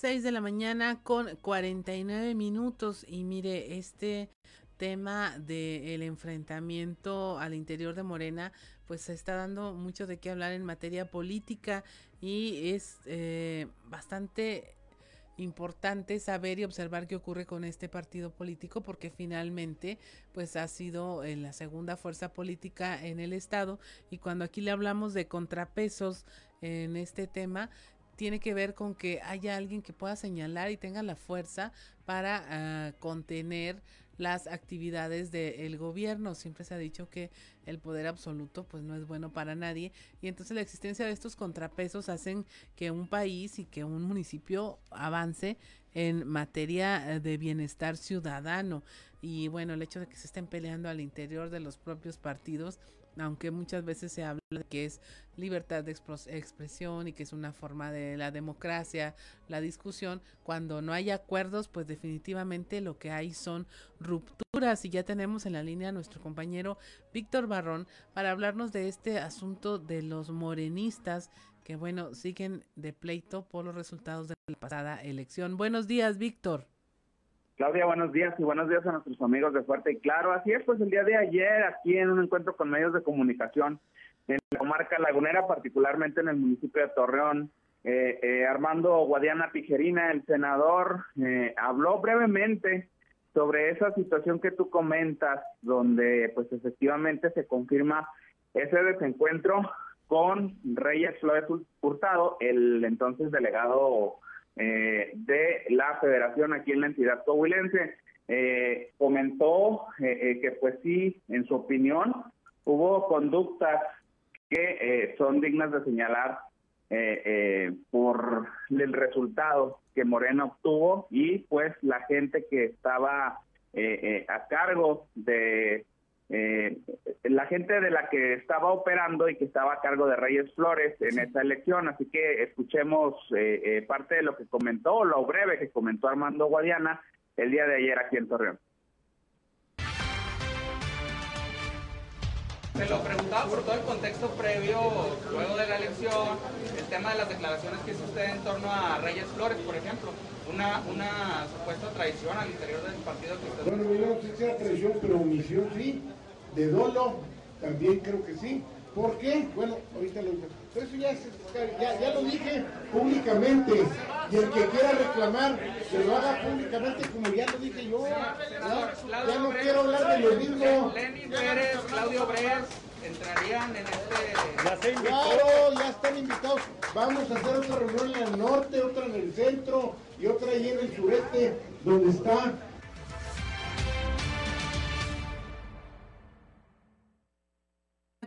6 de la mañana con 49 minutos y mire, este tema del enfrentamiento al interior de Morena, pues se está dando mucho de qué hablar en materia política y es eh, bastante importante saber y observar qué ocurre con este partido político porque finalmente pues ha sido eh, la segunda fuerza política en el estado y cuando aquí le hablamos de contrapesos en este tema tiene que ver con que haya alguien que pueda señalar y tenga la fuerza para ah, contener las actividades del gobierno. Siempre se ha dicho que el poder absoluto pues no es bueno para nadie y entonces la existencia de estos contrapesos hacen que un país y que un municipio avance en materia eh, de bienestar ciudadano y bueno, el hecho de que se estén peleando al interior de los propios partidos aunque muchas veces se habla de que es libertad de expresión y que es una forma de la democracia, la discusión, cuando no hay acuerdos, pues definitivamente lo que hay son rupturas y ya tenemos en la línea a nuestro compañero Víctor Barrón para hablarnos de este asunto de los morenistas que bueno, siguen de pleito por los resultados de la pasada elección. Buenos días, Víctor. Claudia, buenos días y buenos días a nuestros amigos de Fuerte y Claro. Así es, pues el día de ayer, aquí en un encuentro con medios de comunicación en la comarca lagunera, particularmente en el municipio de Torreón, eh, eh, Armando Guadiana Tijerina, el senador, eh, habló brevemente sobre esa situación que tú comentas, donde pues efectivamente se confirma ese desencuentro con Reyes Flores Hurtado, el entonces delegado eh, de la federación aquí en la entidad coahuilense. Eh, comentó eh, que pues sí, en su opinión, hubo conductas que son dignas de señalar por el resultado que Morena obtuvo y pues la gente que estaba a cargo de eh, la gente de la que estaba operando y que estaba a cargo de Reyes Flores en esa elección. Así que escuchemos eh, eh, parte de lo que comentó, lo breve que comentó Armando Guadiana el día de ayer aquí en Torreón. Se lo preguntaba por todo el contexto previo, luego de la elección, el tema de las declaraciones que hizo usted en torno a Reyes Flores, por ejemplo, una, una supuesta traición al interior del partido que usted... Bueno, yo no sé si era traición, pero omisión sí de dolo, también creo que sí. ¿Por qué? Bueno, ahorita lo Eso ya, ya, ya, lo dije públicamente. Y el que quiera reclamar, que lo haga públicamente, como ya lo dije yo. Ya, no quiero hablar de lo mismo. Lenny Pérez, Claudio Bres, entrarían en este. Claro, ya están invitados. Vamos a hacer otra reunión en el norte, otra en el centro y otra ahí en el sureste, donde está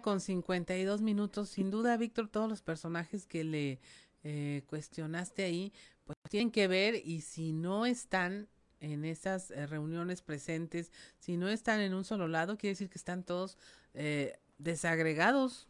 con 52 minutos. Sin duda, Víctor, todos los personajes que le eh, cuestionaste ahí, pues tienen que ver y si no están en esas eh, reuniones presentes, si no están en un solo lado, quiere decir que están todos eh, desagregados.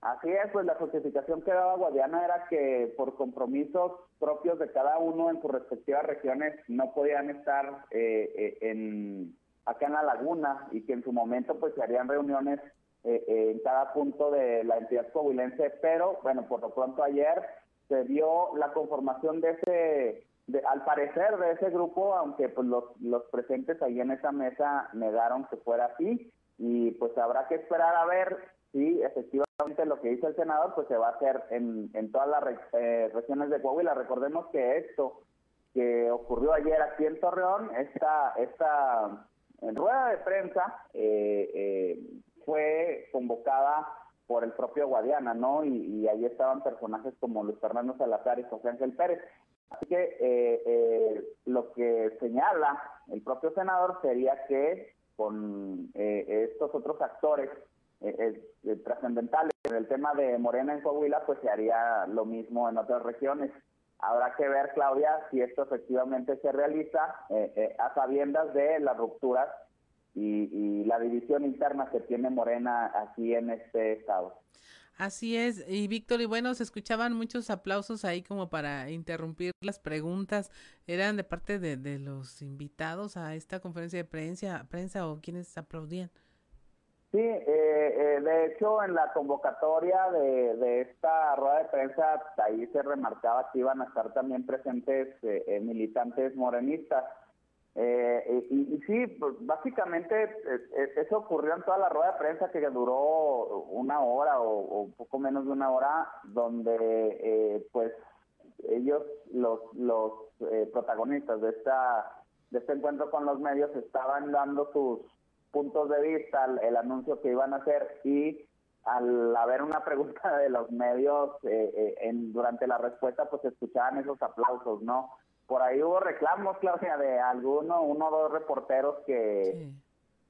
Así es, pues la justificación que daba Guadiana era que por compromisos propios de cada uno en sus respectivas regiones no podían estar en acá en la laguna y que en su momento pues se harían reuniones eh, eh, en cada punto de la entidad coahuilense, pero bueno, por lo pronto ayer se dio la conformación de ese, al parecer de ese grupo, aunque pues los, los presentes ahí en esa mesa negaron que fuera así, y pues habrá que esperar a ver si efectivamente lo que dice el senador pues se va a hacer en, en todas las eh, regiones de Coahuila. Recordemos que esto que ocurrió ayer aquí en Torreón, esta, esta rueda de prensa, eh, eh, fue convocada por el propio Guadiana, ¿no? Y, ahí estaban personajes como Luis Fernando Salazar y José Ángel Pérez. Así que eh, eh, lo que señala el propio senador sería que con eh, estos otros actores trascendentales en el tema de Morena en Coahuila, pues se haría lo mismo en otras regiones. Habrá que ver, Claudia, si esto efectivamente se realiza a sabiendas de las rupturas y, la división interna que tiene Morena aquí en este estado. Así es, y Víctor, y bueno, se escuchaban muchos aplausos ahí como para interrumpir las preguntas. ¿Eran de parte de, los invitados a esta conferencia de prensa, prensa o quienes aplaudían? Sí, eh, eh, de hecho en la convocatoria de, de, esta rueda de prensa ahí se remarcaba que iban a estar también presentes eh, militantes morenistas. Eh, y, sí, pues, básicamente eh, eh, eso ocurrió en toda la rueda de prensa que duró una hora o, poco menos de una hora, donde pues ellos, los, los protagonistas de esta de este encuentro con los medios, estaban dando sus puntos de vista, el, anuncio que iban a hacer y al haber una pregunta de los medios en, durante la respuesta, pues escuchaban esos aplausos, ¿no? Por ahí hubo reclamos, Claudia, de alguno, uno o dos reporteros que,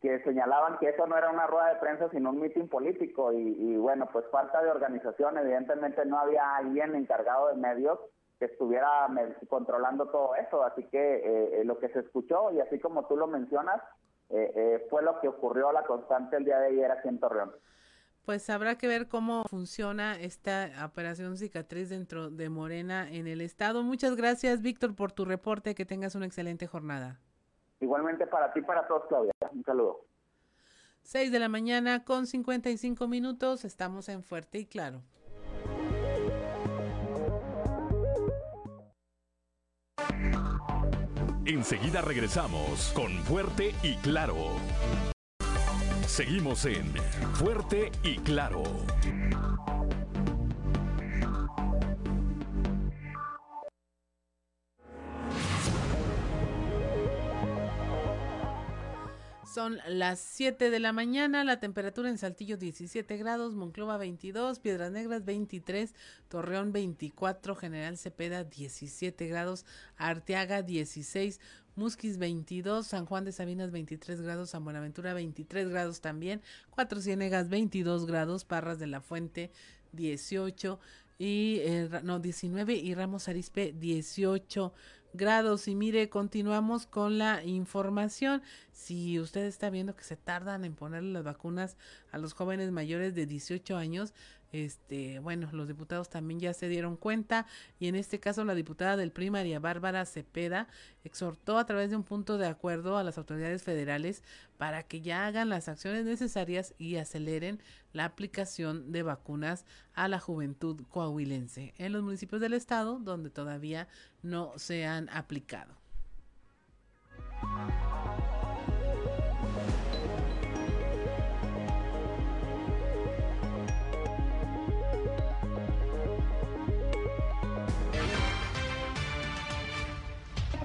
que señalaban que eso no era una rueda de prensa, sino un mitin político. Y, bueno, pues falta de organización, evidentemente no había alguien encargado de medios que estuviera controlando todo eso. Así que eh, eh, lo que se escuchó, y así como tú lo mencionas, eh, fue lo que ocurrió a la constante el día de ayer aquí en Torreón. Pues habrá que ver cómo funciona esta operación cicatriz dentro de Morena en el estado. Muchas gracias, Víctor, por tu reporte. Que tengas una excelente jornada. Igualmente para ti, para todos, Claudia. Un saludo. 6 de la mañana con 55 minutos. Estamos en Fuerte y Claro. Enseguida regresamos con Fuerte y Claro. Seguimos en Fuerte y Claro. Son las 7 de la mañana, la temperatura en Saltillo 17 grados, Monclova 22, Piedras Negras 23, Torreón 24, General Cepeda 17 grados, Arteaga 16, Musquis 22, San Juan de Sabinas 23 grados, San Buenaventura 23 grados también, Cuatro Ciénegas 22 grados, Parras de la Fuente 18 y eh, no 19 y Ramos Arispe 18 grados. Y mire, continuamos con la información. Si usted está viendo que se tardan en ponerle las vacunas a los jóvenes mayores de 18 años, este, bueno, los diputados también ya se dieron cuenta y en este caso la diputada del PRI, María Bárbara Cepeda, exhortó a través de un punto de acuerdo a las autoridades federales para que ya hagan las acciones necesarias y aceleren la aplicación de vacunas a la juventud coahuilense en los municipios del estado donde todavía no se han aplicado.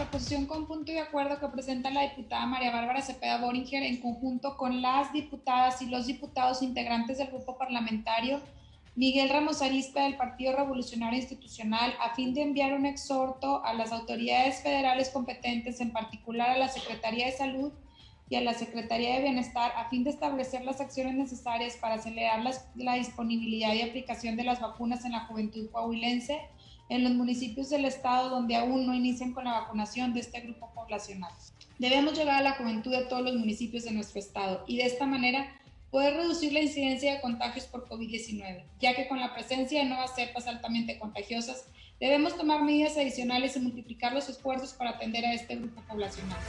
Proposición con punto de acuerdo que presenta la diputada María Bárbara Cepeda Boringer en conjunto con las diputadas y los diputados integrantes del grupo parlamentario Miguel Ramos Arispe del Partido Revolucionario Institucional a fin de enviar un exhorto a las autoridades federales competentes, en particular a la Secretaría de Salud y a la Secretaría de Bienestar, a fin de establecer las acciones necesarias para acelerar la disponibilidad y aplicación de las vacunas en la juventud coahuilense en los municipios del estado donde aún no inician con la vacunación de este grupo poblacional. Debemos llegar a la juventud de todos los municipios de nuestro estado y de esta manera poder reducir la incidencia de contagios por COVID-19, ya que con la presencia de nuevas cepas altamente contagiosas, debemos tomar medidas adicionales y multiplicar los esfuerzos para atender a este grupo poblacional.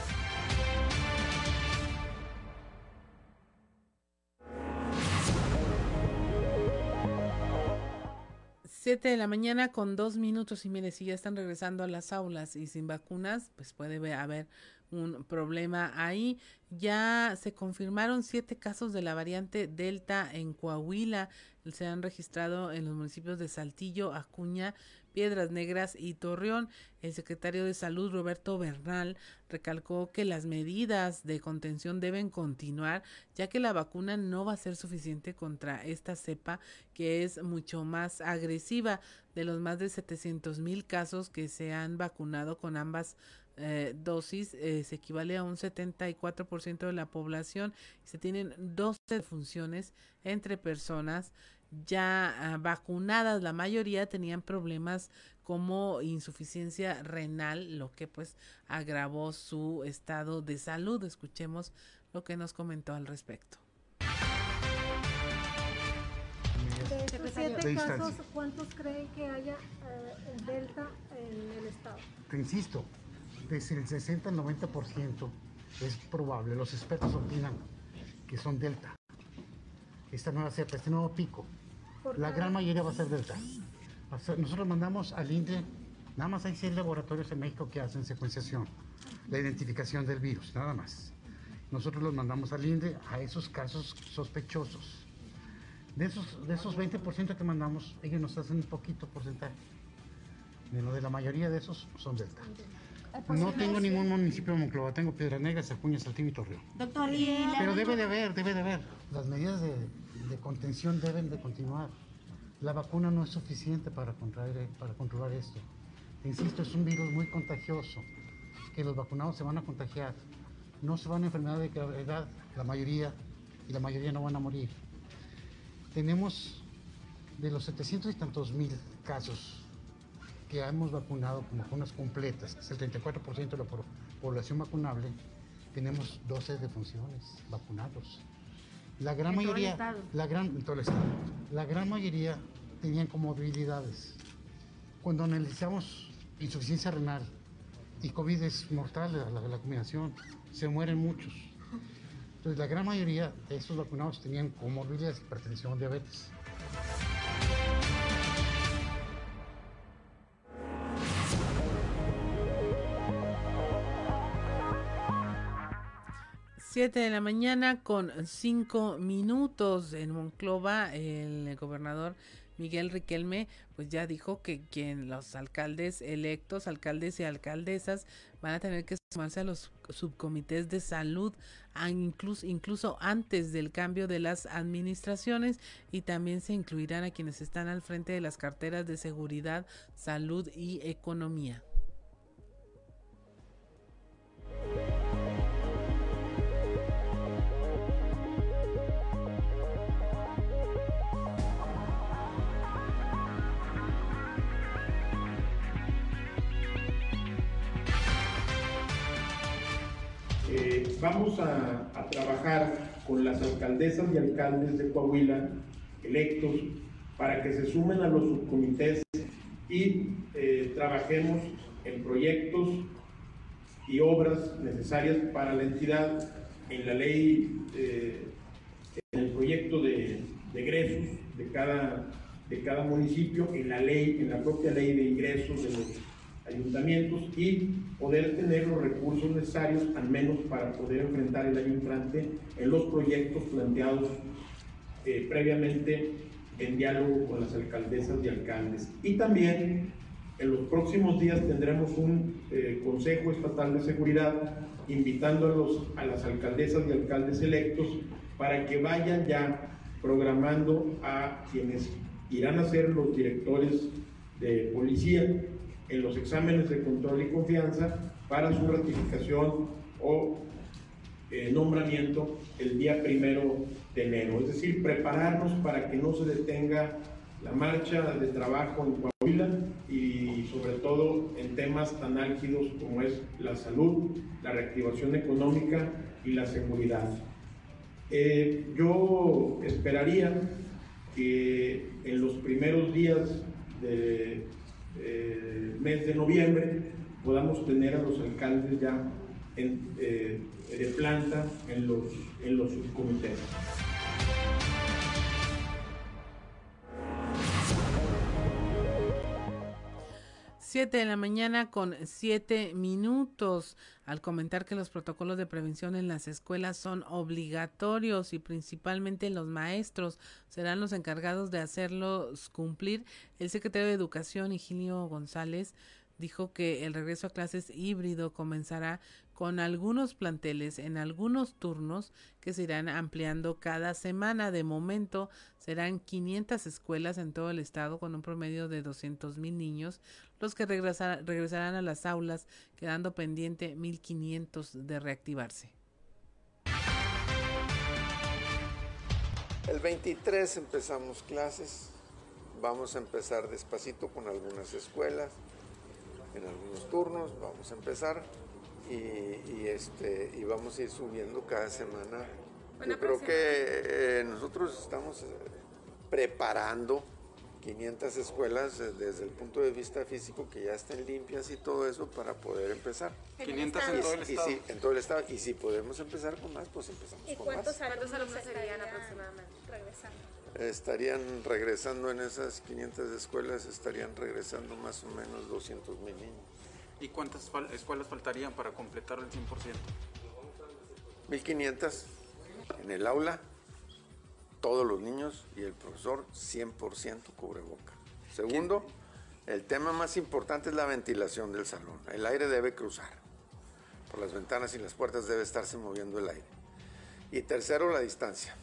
7 de la mañana con dos minutos y mire, si ya están regresando a las aulas y sin vacunas, pues puede haber un problema ahí. Ya se confirmaron siete casos de la variante Delta en Coahuila. Se han registrado en los municipios de Saltillo, Acuña, Piedras Negras y Torreón. El secretario de Salud, Roberto Bernal, recalcó que las medidas de contención deben continuar, ya que la vacuna no va a ser suficiente contra esta cepa que es mucho más agresiva. De los más de 700 mil casos que se han vacunado con ambas eh, dosis eh, se equivale a un 74% de la población. Se tienen 12 funciones entre personas ya ah, vacunadas. La mayoría tenían problemas como insuficiencia renal, lo que pues agravó su estado de salud. Escuchemos lo que nos comentó al respecto. De casos, ¿cuántos creen que haya eh, Delta en el estado? Te insisto, desde el 60 al 90% es probable, los expertos opinan que son delta. Esta nueva cepa, este nuevo pico, la gran mayoría va a ser delta. Nosotros mandamos al INDE, nada más hay 100 laboratorios en México que hacen secuenciación, la identificación del virus, nada más. Nosotros los mandamos al INDE a esos casos sospechosos. De esos, de esos 20% que mandamos, ellos nos hacen un poquito porcentaje. De lo de la mayoría de esos son delta. No tengo ningún municipio de Monclova, tengo Piedras Negras, Acuña, Saltillo y Torreón. Doctor, Pero debe de haber, debe de haber. Las medidas de, contención deben de continuar. La vacuna no es suficiente para, para controlar esto. insisto, es un virus muy contagioso, que los vacunados se van a contagiar. No se van a enfermedad de gravedad, la mayoría, y la mayoría no van a morir. Tenemos de los 700 y tantos mil casos que hemos vacunado con vacunas completas, que es el 34% de la población vacunable, tenemos 12 defunciones vacunados. La gran mayoría, la gran, la gran mayoría tenían comorbilidades. Cuando analizamos insuficiencia renal y COVID es mortal la, la combinación, se mueren muchos. Entonces la gran mayoría de estos vacunados tenían comorbilidades, hipertensión, diabetes. 7 de la mañana con 5 minutos en Monclova, el gobernador Miguel Riquelme pues ya dijo que quien los alcaldes electos, alcaldes y alcaldesas van a tener que sumarse a los subcomités de salud incluso, incluso antes del cambio de las administraciones y también se incluirán a quienes están al frente de las carteras de seguridad, salud y economía. Vamos a, trabajar con las alcaldesas y alcaldes de Coahuila electos para que se sumen a los subcomités y eh, trabajemos en proyectos y obras necesarias para la entidad en la ley, eh, en el proyecto de, de egresos de cada, de cada municipio, en la ley, en la propia ley de ingresos de los ayuntamientos y poder tener los recursos necesarios, al menos para poder enfrentar el año entrante en los proyectos planteados eh, previamente en diálogo con las alcaldesas y alcaldes. Y también en los próximos días tendremos un eh, Consejo Estatal de Seguridad invitando a, los, a las alcaldesas y alcaldes electos para que vayan ya programando a quienes irán a ser los directores de policía en los exámenes de control y confianza para su ratificación o eh, nombramiento el día primero de enero. Es decir, prepararnos para que no se detenga la marcha de trabajo en Coahuila y sobre todo en temas tan álgidos como es la salud, la reactivación económica y la seguridad. Eh, yo esperaría que en los primeros días de eh, mes de noviembre podamos tener a los alcaldes ya eh, de planta en los, en los subcomités. 7 de la mañana con 7 minutos al comentar que los protocolos de prevención en las escuelas son obligatorios y principalmente los maestros serán los encargados de hacerlos cumplir. El secretario de Educación, Higinio González, dijo que el regreso a clases híbrido comenzará con algunos planteles en algunos turnos que se irán ampliando cada semana. De momento serán 500 escuelas en todo el estado con un promedio de 200 mil niños los que regresarán a las aulas, quedando pendiente 1.500 de reactivarse. El 23 empezamos clases, vamos a empezar despacito con algunas escuelas, en algunos turnos, vamos a empezar y, este, y vamos a ir subiendo cada semana. Yo creo que eh, nosotros estamos eh, preparando 500 escuelas desde el punto de vista físico que ya estén limpias y todo eso para poder empezar. 500 en todo el estado. Y, en todo el estado. Y si podemos empezar con más, pues empezamos con más. ¿Cuántos alumnos serían aproximadamente regresando? Estarían regresando en esas 500 escuelas, estarían regresando más o menos 200 mil niños. ¿Y cuántas escuelas faltarían para completar el 100%? 1500 en el aula todos los niños y el profesor 100% cubreboca. Segundo, el tema más importante es la ventilación del salón. El aire debe cruzar. Por las ventanas y las puertas debe estarse moviendo el aire. Y tercero, la distancia.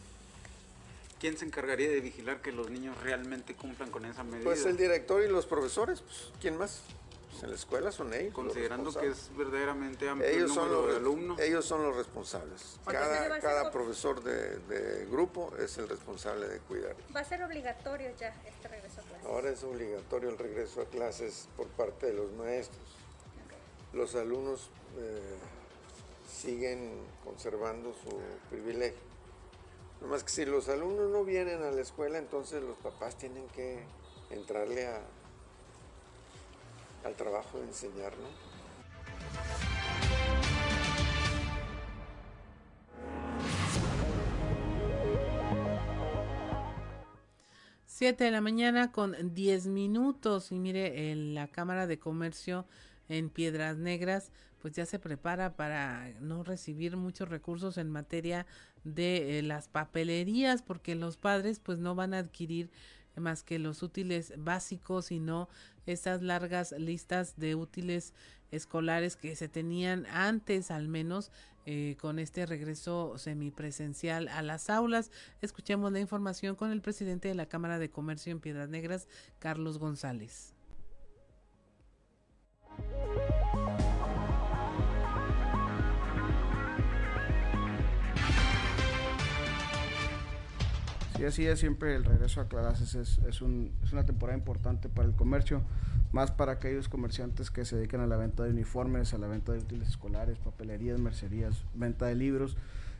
¿Quién se encargaría de vigilar que los niños realmente cumplan con esa medida? Pues el director y los profesores. Pues, ¿Quién más? Pues, en la escuela son ellos. Considerando que es verdaderamente amplio ellos el son los, de alumnos. Ellos son los responsables. Cada, cada profesor de, grupo es el responsable de cuidar. ¿Va a ser obligatorio ya este regreso a clases? Ahora es obligatorio el regreso a clases por parte de los maestros. Los alumnos eh, siguen conservando su privilegio. Nomás que si los alumnos no vienen a la escuela, entonces los papás tienen que entrarle a, al trabajo de enseñar, ¿no? Siete de la mañana con diez minutos y mire, en la Cámara de Comercio en Piedras Negras pues ya se prepara para no recibir muchos recursos en materia de eh, las papelerías porque los padres pues no van a adquirir más que los útiles básicos y no esas largas listas de útiles escolares que se tenían antes al menos eh, con este regreso semipresencial a las aulas. Escuchemos la información con el presidente de la Cámara de Comercio en Piedras Negras, Carlos González. Sí, así es, siempre el regreso a clases es, es, un, es, una temporada importante para el comercio, más para aquellos comerciantes que se dedican a la venta de uniformes, a la venta de útiles escolares, papelerías, mercerías, venta de libros.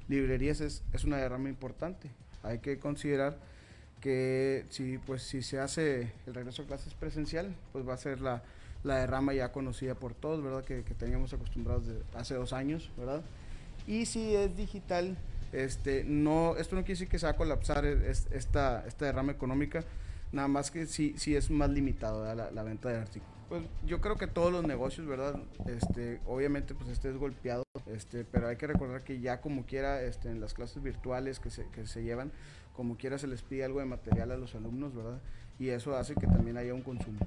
Librerías es, es una derrama importante. Hay que considerar que si, pues, si se hace el regreso a clases presencial, pues va a ser la, la derrama ya conocida por todos, ¿verdad? Que, que teníamos acostumbrados de hace dos años, ¿verdad? Y si es digital, este, no, esto no quiere decir que se va a colapsar esta, esta derrama económica, nada más que sí, sí es más limitado la, venta de artículos. Pues yo creo que todos los negocios, ¿verdad? Este, obviamente pues este es golpeado, este, pero hay que recordar que ya como quiera este, en las clases virtuales que se, que se llevan, como quiera se les pide algo de material a los alumnos, ¿verdad? Y eso hace que también haya un consumo.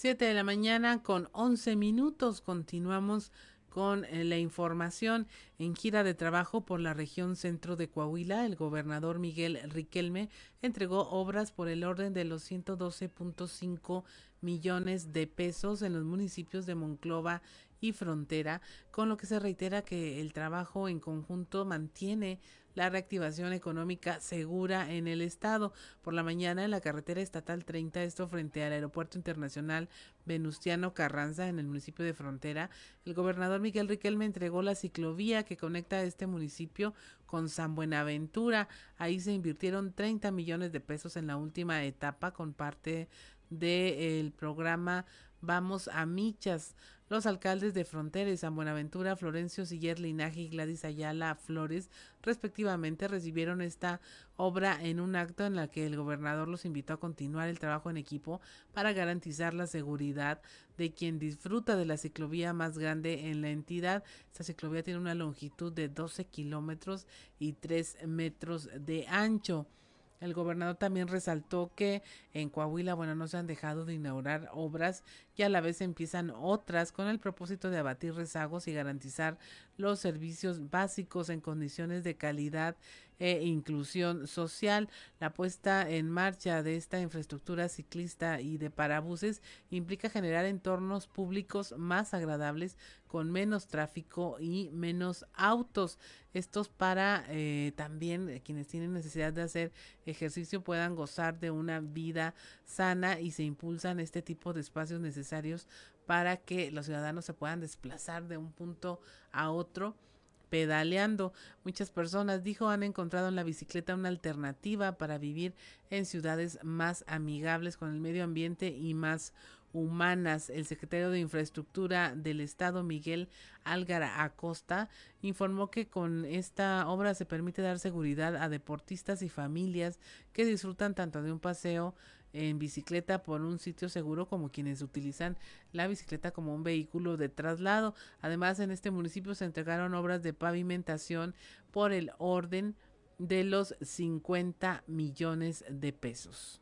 Siete de la mañana con 11 minutos. Continuamos con eh, la información. En gira de trabajo por la región centro de Coahuila, el gobernador Miguel Riquelme entregó obras por el orden de los 112.5 millones de pesos en los municipios de Monclova y Frontera, con lo que se reitera que el trabajo en conjunto mantiene la reactivación económica segura en el estado. Por la mañana en la carretera estatal 30, esto frente al aeropuerto internacional Venustiano Carranza en el municipio de Frontera, el gobernador Miguel Riquelme entregó la ciclovía que conecta este municipio con San Buenaventura. Ahí se invirtieron 30 millones de pesos en la última etapa con parte del programa Vamos a Michas. Los alcaldes de Frontera y San Buenaventura, Florencio Siller Linaje y Gladys Ayala Flores, respectivamente, recibieron esta obra en un acto en la que el gobernador los invitó a continuar el trabajo en equipo para garantizar la seguridad de quien disfruta de la ciclovía más grande en la entidad. Esta ciclovía tiene una longitud de 12 kilómetros y 3 metros de ancho. El gobernador también resaltó que en Coahuila, bueno, no se han dejado de inaugurar obras y a la vez empiezan otras con el propósito de abatir rezagos y garantizar los servicios básicos en condiciones de calidad e inclusión social. La puesta en marcha de esta infraestructura ciclista y de parabuses implica generar entornos públicos más agradables con menos tráfico y menos autos. Estos para eh, también quienes tienen necesidad de hacer ejercicio puedan gozar de una vida sana y se impulsan este tipo de espacios necesarios para que los ciudadanos se puedan desplazar de un punto a otro pedaleando. Muchas personas, dijo, han encontrado en la bicicleta una alternativa para vivir en ciudades más amigables con el medio ambiente y más humanas. El secretario de Infraestructura del Estado, Miguel Álgara Acosta, informó que con esta obra se permite dar seguridad a deportistas y familias que disfrutan tanto de un paseo en bicicleta por un sitio seguro como quienes utilizan la bicicleta como un vehículo de traslado. Además, en este municipio se entregaron obras de pavimentación por el orden de los 50 millones de pesos.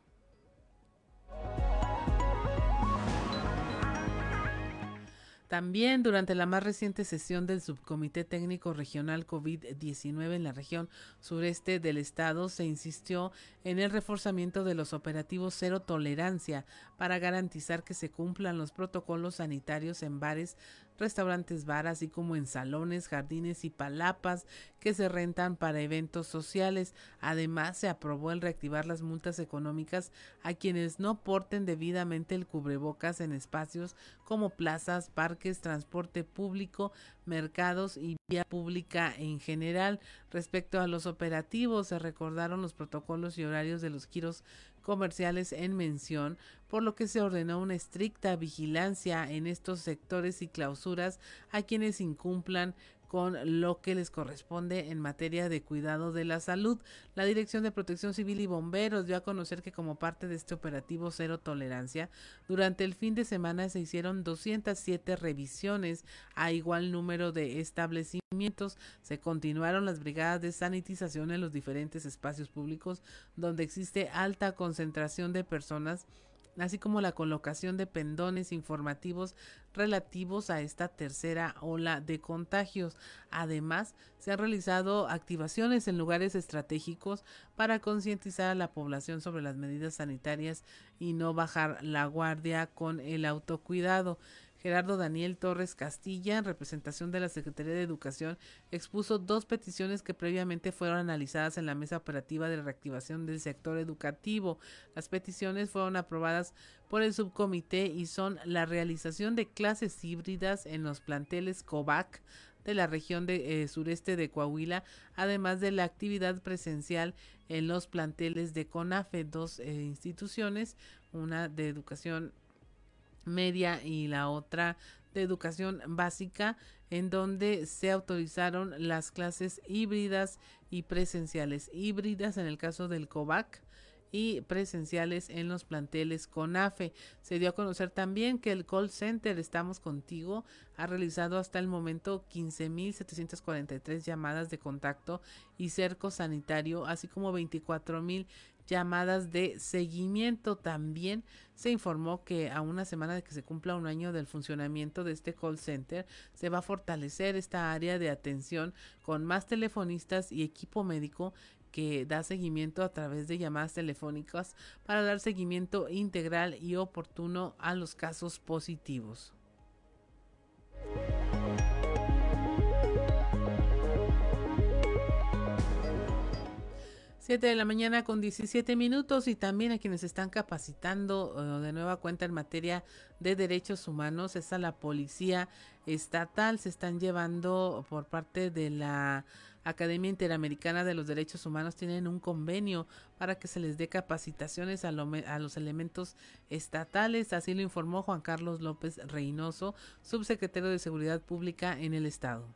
También durante la más reciente sesión del Subcomité Técnico Regional COVID-19 en la región sureste del estado se insistió en el reforzamiento de los operativos cero tolerancia para garantizar que se cumplan los protocolos sanitarios en bares, restaurantes bar, así como en salones, jardines y palapas que se rentan para eventos sociales. Además, se aprobó el reactivar las multas económicas a quienes no porten debidamente el cubrebocas en espacios como plazas, parques, transporte público, mercados y vía pública en general. Respecto a los operativos, se recordaron los protocolos y horarios de los giros comerciales en mención, por lo que se ordenó una estricta vigilancia en estos sectores y clausuras a quienes incumplan con lo que les corresponde en materia de cuidado de la salud. La Dirección de Protección Civil y Bomberos dio a conocer que como parte de este operativo Cero Tolerancia, durante el fin de semana se hicieron 207 revisiones a igual número de establecimientos. Se continuaron las brigadas de sanitización en los diferentes espacios públicos donde existe alta concentración de personas así como la colocación de pendones informativos relativos a esta tercera ola de contagios. Además, se han realizado activaciones en lugares estratégicos para concientizar a la población sobre las medidas sanitarias y no bajar la guardia con el autocuidado. Gerardo Daniel Torres Castilla, en representación de la Secretaría de Educación, expuso dos peticiones que previamente fueron analizadas en la mesa operativa de reactivación del sector educativo. Las peticiones fueron aprobadas por el subcomité y son la realización de clases híbridas en los planteles COVAC de la región de, eh, sureste de Coahuila, además de la actividad presencial en los planteles de CONAFE, dos eh, instituciones, una de educación media y la otra de educación básica, en donde se autorizaron las clases híbridas y presenciales. Híbridas en el caso del COVAC y presenciales en los planteles CONAFE. Se dio a conocer también que el call center Estamos Contigo ha realizado hasta el momento 15.743 llamadas de contacto y cerco sanitario, así como 24.000 llamadas de seguimiento. También se informó que a una semana de que se cumpla un año del funcionamiento de este call center, se va a fortalecer esta área de atención con más telefonistas y equipo médico que da seguimiento a través de llamadas telefónicas para dar seguimiento integral y oportuno a los casos positivos. 7 de la mañana con 17 minutos y también a quienes están capacitando uh, de nueva cuenta en materia de derechos humanos es a la policía estatal. Se están llevando por parte de la Academia Interamericana de los Derechos Humanos. Tienen un convenio para que se les dé capacitaciones a, a los elementos estatales. Así lo informó Juan Carlos López Reynoso, subsecretario de Seguridad Pública en el Estado.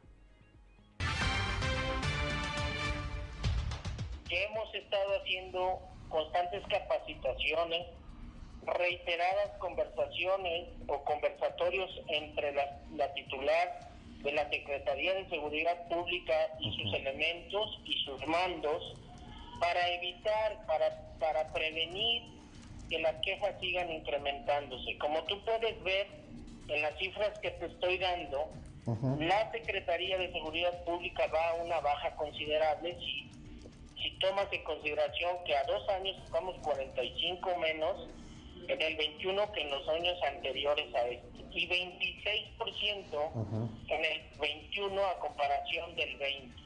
Hemos estado haciendo constantes capacitaciones, reiteradas conversaciones o conversatorios entre la, titular de la Secretaría de Seguridad Pública y sus elementos y sus mandos para evitar, para, para prevenir que las quejas sigan incrementándose. Como tú puedes ver en las cifras que te estoy dando, la Secretaría de Seguridad Pública va a una baja considerable si si tomas en consideración que a dos años estamos 45 menos en el 21 que en los años anteriores a este y 26% en el 21 a comparación del 20.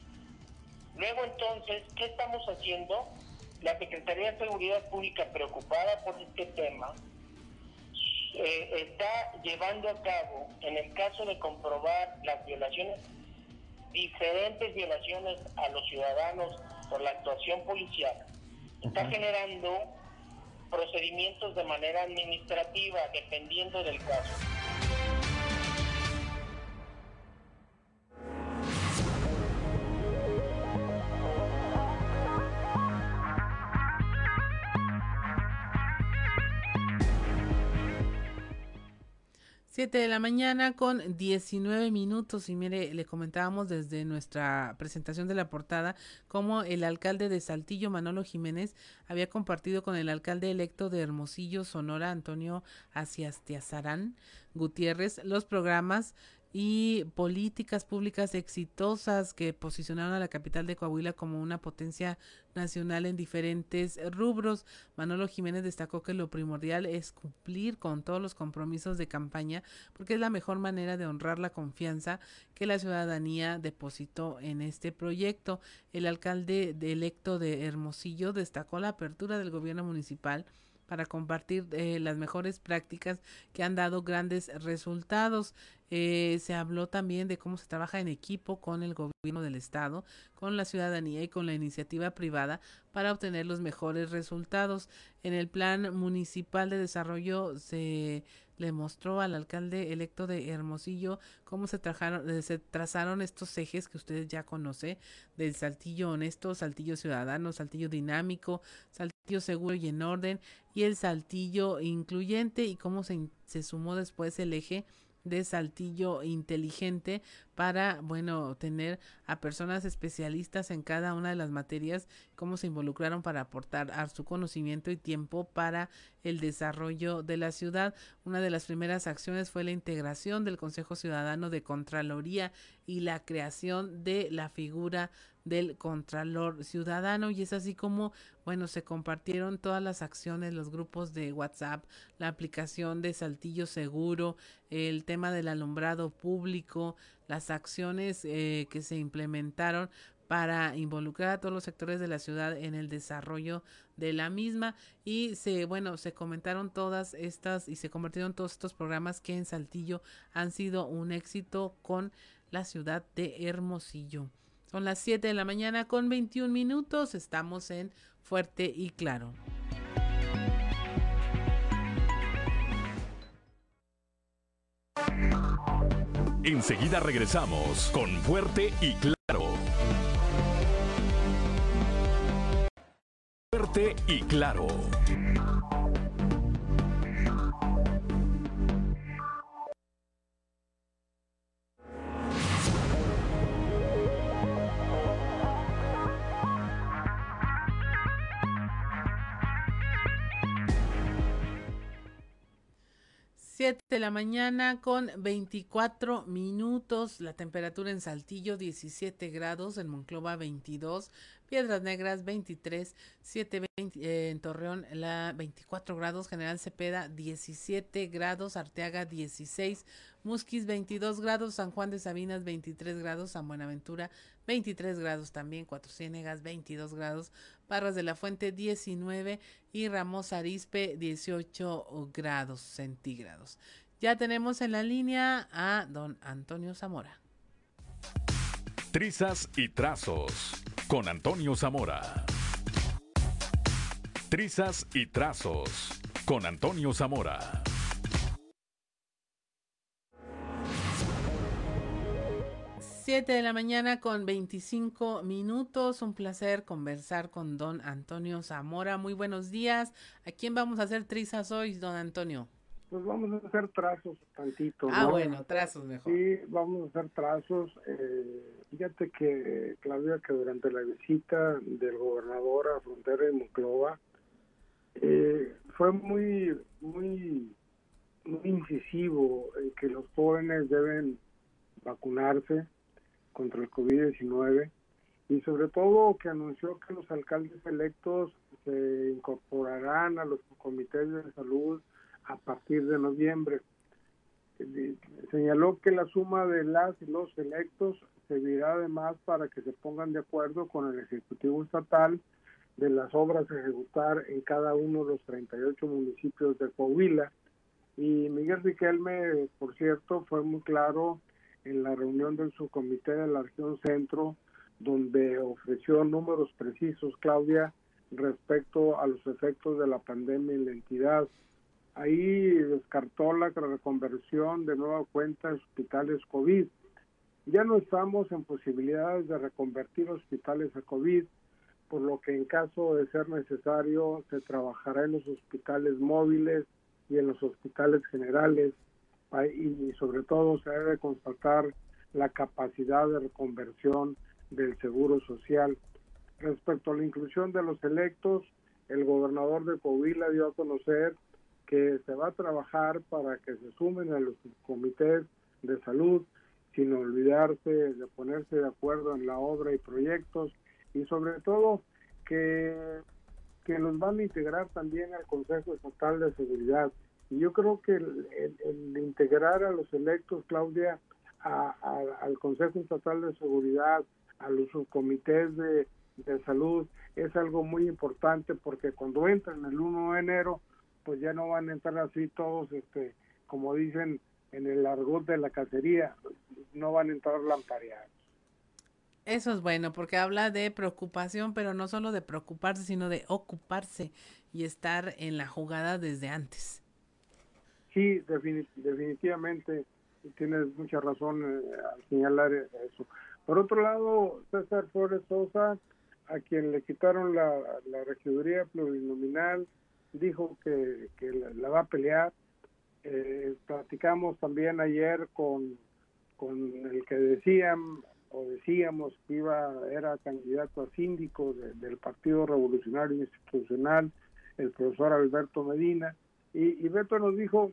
Luego entonces, ¿qué estamos haciendo? La Secretaría de Seguridad Pública preocupada por este tema eh, está llevando a cabo, en el caso de comprobar las violaciones, diferentes violaciones a los ciudadanos por la actuación policial está generando procedimientos de manera administrativa dependiendo del caso. 7 de la mañana con 19 minutos. Y mire, le comentábamos desde nuestra presentación de la portada cómo el alcalde de Saltillo, Manolo Jiménez, había compartido con el alcalde electo de Hermosillo, Sonora, Antonio Asiastiazarán Gutiérrez, los programas y políticas públicas exitosas que posicionaron a la capital de Coahuila como una potencia nacional en diferentes rubros. Manolo Jiménez destacó que lo primordial es cumplir con todos los compromisos de campaña porque es la mejor manera de honrar la confianza que la ciudadanía depositó en este proyecto. El alcalde electo de Hermosillo destacó la apertura del gobierno municipal para compartir eh, las mejores prácticas que han dado grandes resultados. Eh, se habló también de cómo se trabaja en equipo con el gobierno del estado, con la ciudadanía y con la iniciativa privada para obtener los mejores resultados. En el plan municipal de desarrollo se le mostró al alcalde electo de Hermosillo cómo se, trajaron, eh, se trazaron estos ejes que ustedes ya conocen, del saltillo honesto, saltillo ciudadano, saltillo dinámico, saltillo seguro y en orden, y el saltillo incluyente, y cómo se, se sumó después el eje de Saltillo inteligente para, bueno, tener a personas especialistas en cada una de las materias, cómo se involucraron para aportar a su conocimiento y tiempo para el desarrollo de la ciudad. Una de las primeras acciones fue la integración del Consejo Ciudadano de Contraloría y la creación de la figura del Contralor Ciudadano y es así como, bueno, se compartieron todas las acciones, los grupos de WhatsApp, la aplicación de Saltillo Seguro, el tema del alumbrado público, las acciones eh, que se implementaron para involucrar a todos los sectores de la ciudad en el desarrollo de la misma y se bueno se comentaron todas estas y se convirtieron todos estos programas que en Saltillo han sido un éxito con la ciudad de Hermosillo. Son las 7 de la mañana con 21 minutos. Estamos en Fuerte y Claro. Enseguida regresamos con Fuerte y Claro. Fuerte y Claro. 7 de la mañana con 24 minutos, la temperatura en Saltillo 17 grados, en Monclova 22, Piedras Negras 23, 7 eh, en Torreón la 24 grados, General Cepeda 17 grados, Arteaga 16, Musquis 22 grados, San Juan de Sabinas 23 grados, San Buenaventura 23 grados también, Cuatro Ciénegas 22 grados, Parras de la Fuente 19 y Ramos Arispe 18 grados centígrados. Ya tenemos en la línea a don Antonio Zamora. Trizas y trazos con Antonio Zamora. Trizas y trazos con Antonio Zamora. Siete de la mañana con 25 minutos. Un placer conversar con don Antonio Zamora. Muy buenos días. ¿A quién vamos a hacer trizas hoy, don Antonio? Pues vamos a hacer trazos tantito. Ah, bueno, trazos mejor. Sí, vamos a hacer trazos. Eh, fíjate que, Claudia, que durante la visita del gobernador a frontera de Monclova, eh, fue muy, muy, muy incisivo en que los jóvenes deben vacunarse contra el COVID-19 y sobre todo que anunció que los alcaldes electos se incorporarán a los comités de salud a partir de noviembre. Señaló que la suma de las y los electos servirá además para que se pongan de acuerdo con el Ejecutivo Estatal de las obras a ejecutar en cada uno de los 38 municipios de Coahuila. Y Miguel Riquelme, por cierto, fue muy claro en la reunión del subcomité de la región centro, donde ofreció números precisos, Claudia, respecto a los efectos de la pandemia en la entidad. Ahí descartó la reconversión de nueva cuenta de hospitales COVID. Ya no estamos en posibilidades de reconvertir hospitales a COVID, por lo que en caso de ser necesario se trabajará en los hospitales móviles y en los hospitales generales y sobre todo se debe constatar la capacidad de reconversión del seguro social. Respecto a la inclusión de los electos, el gobernador de Coahuila dio a conocer que se va a trabajar para que se sumen a los comités de salud sin olvidarse de ponerse de acuerdo en la obra y proyectos y sobre todo que, que los van a integrar también al Consejo Estatal de Seguridad. Y yo creo que el, integrar a los electos, Claudia, al Consejo Estatal de Seguridad, a los subcomités de, de salud, es algo muy importante porque cuando entran el 1 de enero, pues ya no van a entrar así todos, este, como dicen en el argot de la cacería, no van a entrar lampareados. Eso es bueno, porque habla de preocupación, pero no solo de preocuparse, sino de ocuparse y estar en la jugada desde antes. sí, definitivamente tienes mucha razón eh, al señalar eso. Por otro lado, César Flores Sosa, a quien le quitaron la, la regiduría plurinominal, dijo que, que la, va a pelear. Eh, platicamos también ayer con, con el que decían o decíamos que iba era candidato a síndico del Partido Revolucionario Institucional, el profesor Alberto Medina, y, y Beto nos dijo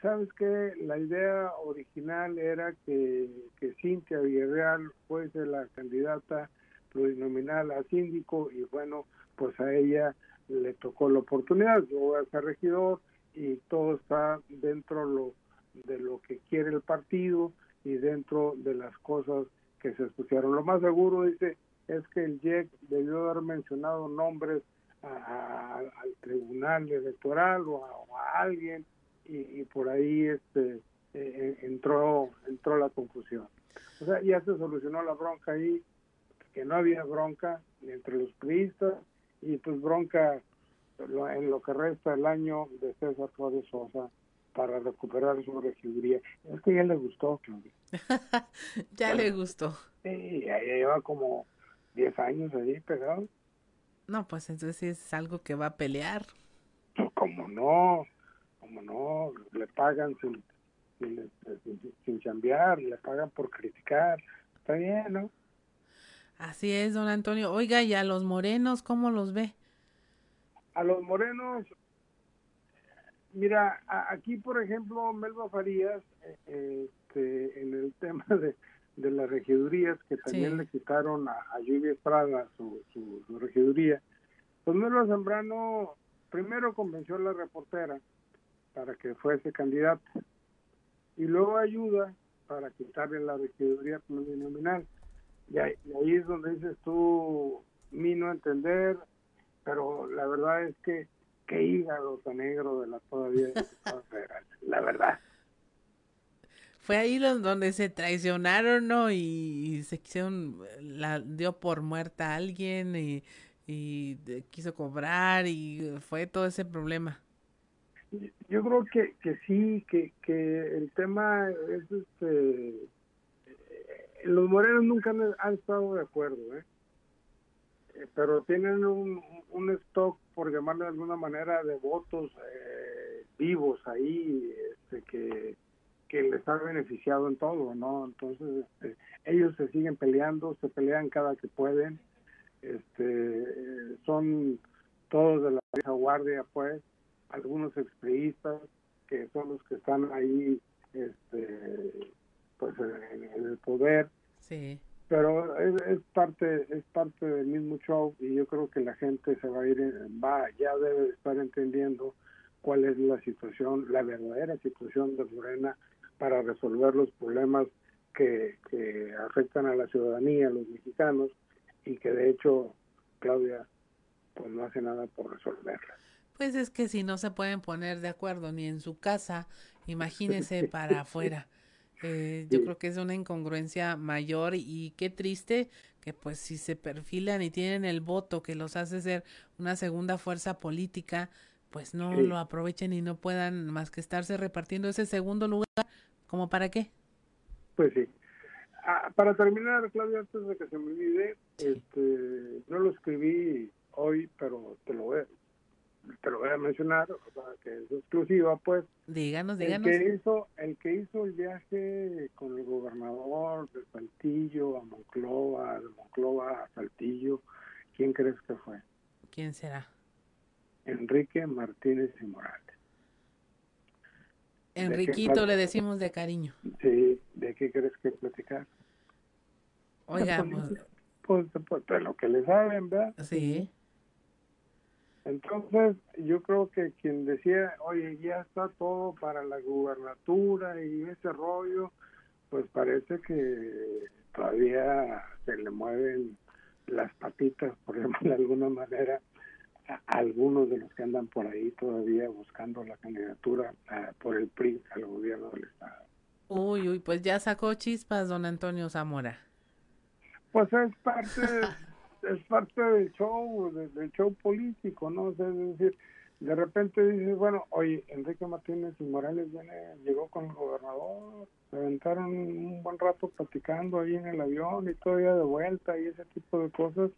sabes que la idea original era que, que Cintia Villarreal fuese la candidata plurinominal a síndico y bueno, pues a ella le tocó la oportunidad. Yo voy a ser regidor y todo está dentro lo, de lo que quiere el partido y dentro de las cosas que se escucharon. Lo más seguro, dice, es que el JEC debió haber mencionado nombres al tribunal electoral o a alguien y, por ahí este eh, eh, entró entró la confusión. O sea, ya se solucionó la bronca ahí, que no había bronca entre los priistas y pues bronca en lo que resta el año de César Flores Sosa para recuperar su regiduría. Es que ya le gustó, ya le gustó. Sí, ya, lleva como 10 años ahí pegado. No, pues entonces es algo que va a pelear. como no, como no, le pagan sin, sin, sin, chambear, le pagan por criticar, está bien, ¿no? Así es, don Antonio. Oiga, ¿y a los morenos cómo los ve? A los morenos, mira, aquí por ejemplo, Melba Farías, eh, este, en el tema de, de las regidurías, que también le quitaron a, a Lluvia Estrada su, su, su regiduría, pues Melba Zambrano primero convenció a la reportera para que fuese candidato. Y luego ayuda para quitarle la regiduría plurinominal. Y ahí, es donde dices tú, mi no entender, pero la verdad es que qué hígado tan negro de la todavía la verdad. Fue ahí donde se traicionaron, ¿no? Y, se quisieron, la dio por muerta a alguien y, y quiso cobrar y fue todo ese problema. Yo creo que, que sí, que, que el tema es este. Eh, los morenos nunca han, estado de acuerdo, ¿eh? ¿Eh? pero tienen un, un stock, por llamarlo de alguna manera, de votos eh, vivos ahí, este, que, que les ha beneficiado en todo, ¿no? Entonces, este, ellos se siguen peleando, se pelean cada que pueden, este, son todos de la vieja guardia, pues, algunos expriistas que son los que están ahí este pues en, el poder sí pero es, parte es parte del mismo show y yo creo que la gente se va a ir va ya debe estar entendiendo cuál es la situación la verdadera situación de Morena para resolver los problemas que, que afectan a la ciudadanía a los mexicanos y que de hecho Claudia pues no hace nada por resolverlas pues es que si no se pueden poner de acuerdo ni en su casa, imagínese para afuera. Eh, yo creo que es una incongruencia mayor y qué triste que pues si se perfilan y tienen el voto que los hace ser una segunda fuerza política, pues no lo aprovechen y no puedan más que estarse repartiendo ese segundo lugar, ¿como para qué? Pues sí. Ah, para terminar, Claudia, antes de que se me olvide, este, no lo escribí hoy, pero te lo te lo voy a mencionar, que es exclusiva, pues. Díganos, díganos. El que hizo el, que hizo el viaje con el gobernador de Saltillo a Monclova, de Monclova a Saltillo, ¿quién crees que fue? ¿Quién será? Enrique Martínez y Morales. Enriquito le decimos de cariño. Sí, ¿de qué crees que platicar? Oiga, pues, pues, pues, pues, lo que le saben, ¿verdad? Sí. Entonces, yo creo que quien decía, oye, ya está todo para la gubernatura y ese rollo, pues parece que todavía se le mueven las patitas, por ejemplo, de alguna manera, a algunos de los que andan por ahí todavía buscando la candidatura por el PRI al gobierno del Estado. Uy, uy, pues ya sacó chispas don Antonio Zamora. Pues es parte es parte del show, del, show político, ¿no? es decir, de repente dices, bueno, oye, Enrique Martínez y Morales viene, llegó con el gobernador, se aventaron un buen rato platicando ahí en el avión y todavía de vuelta y ese tipo de cosas.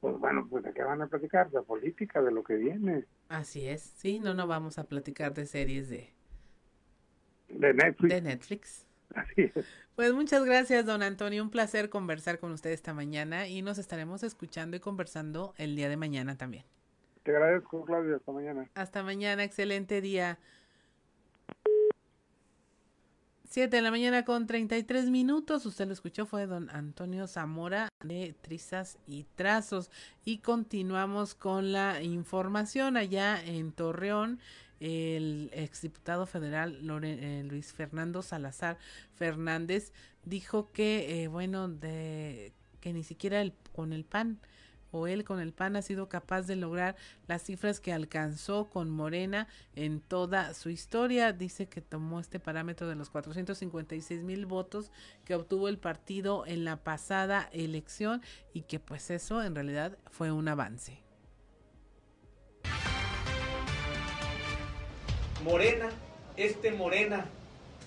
Pues bueno, pues de qué van a platicar, de política, de lo que viene. Así es, sí, no, no vamos a platicar de series de, de Netflix. De Netflix. Así es. Pues muchas gracias, don Antonio. Un placer conversar con usted esta mañana y nos estaremos escuchando y conversando el día de mañana también. Te agradezco, Claudia. Hasta mañana. Hasta mañana. Excelente día. 7 de la mañana con 33 minutos. Usted lo escuchó, fue don Antonio Zamora de Trizas y Trazos. Y continuamos con la información allá en Torreón el exdiputado federal eh, Luis Fernando Salazar Fernández dijo que, eh, bueno, de que ni siquiera el, con el PAN o él con el PAN ha sido capaz de lograr las cifras que alcanzó con Morena en toda su historia. Dice que tomó este parámetro de los 456 mil votos que obtuvo el partido en la pasada elección y que pues eso en realidad fue un avance. Morena, este Morena,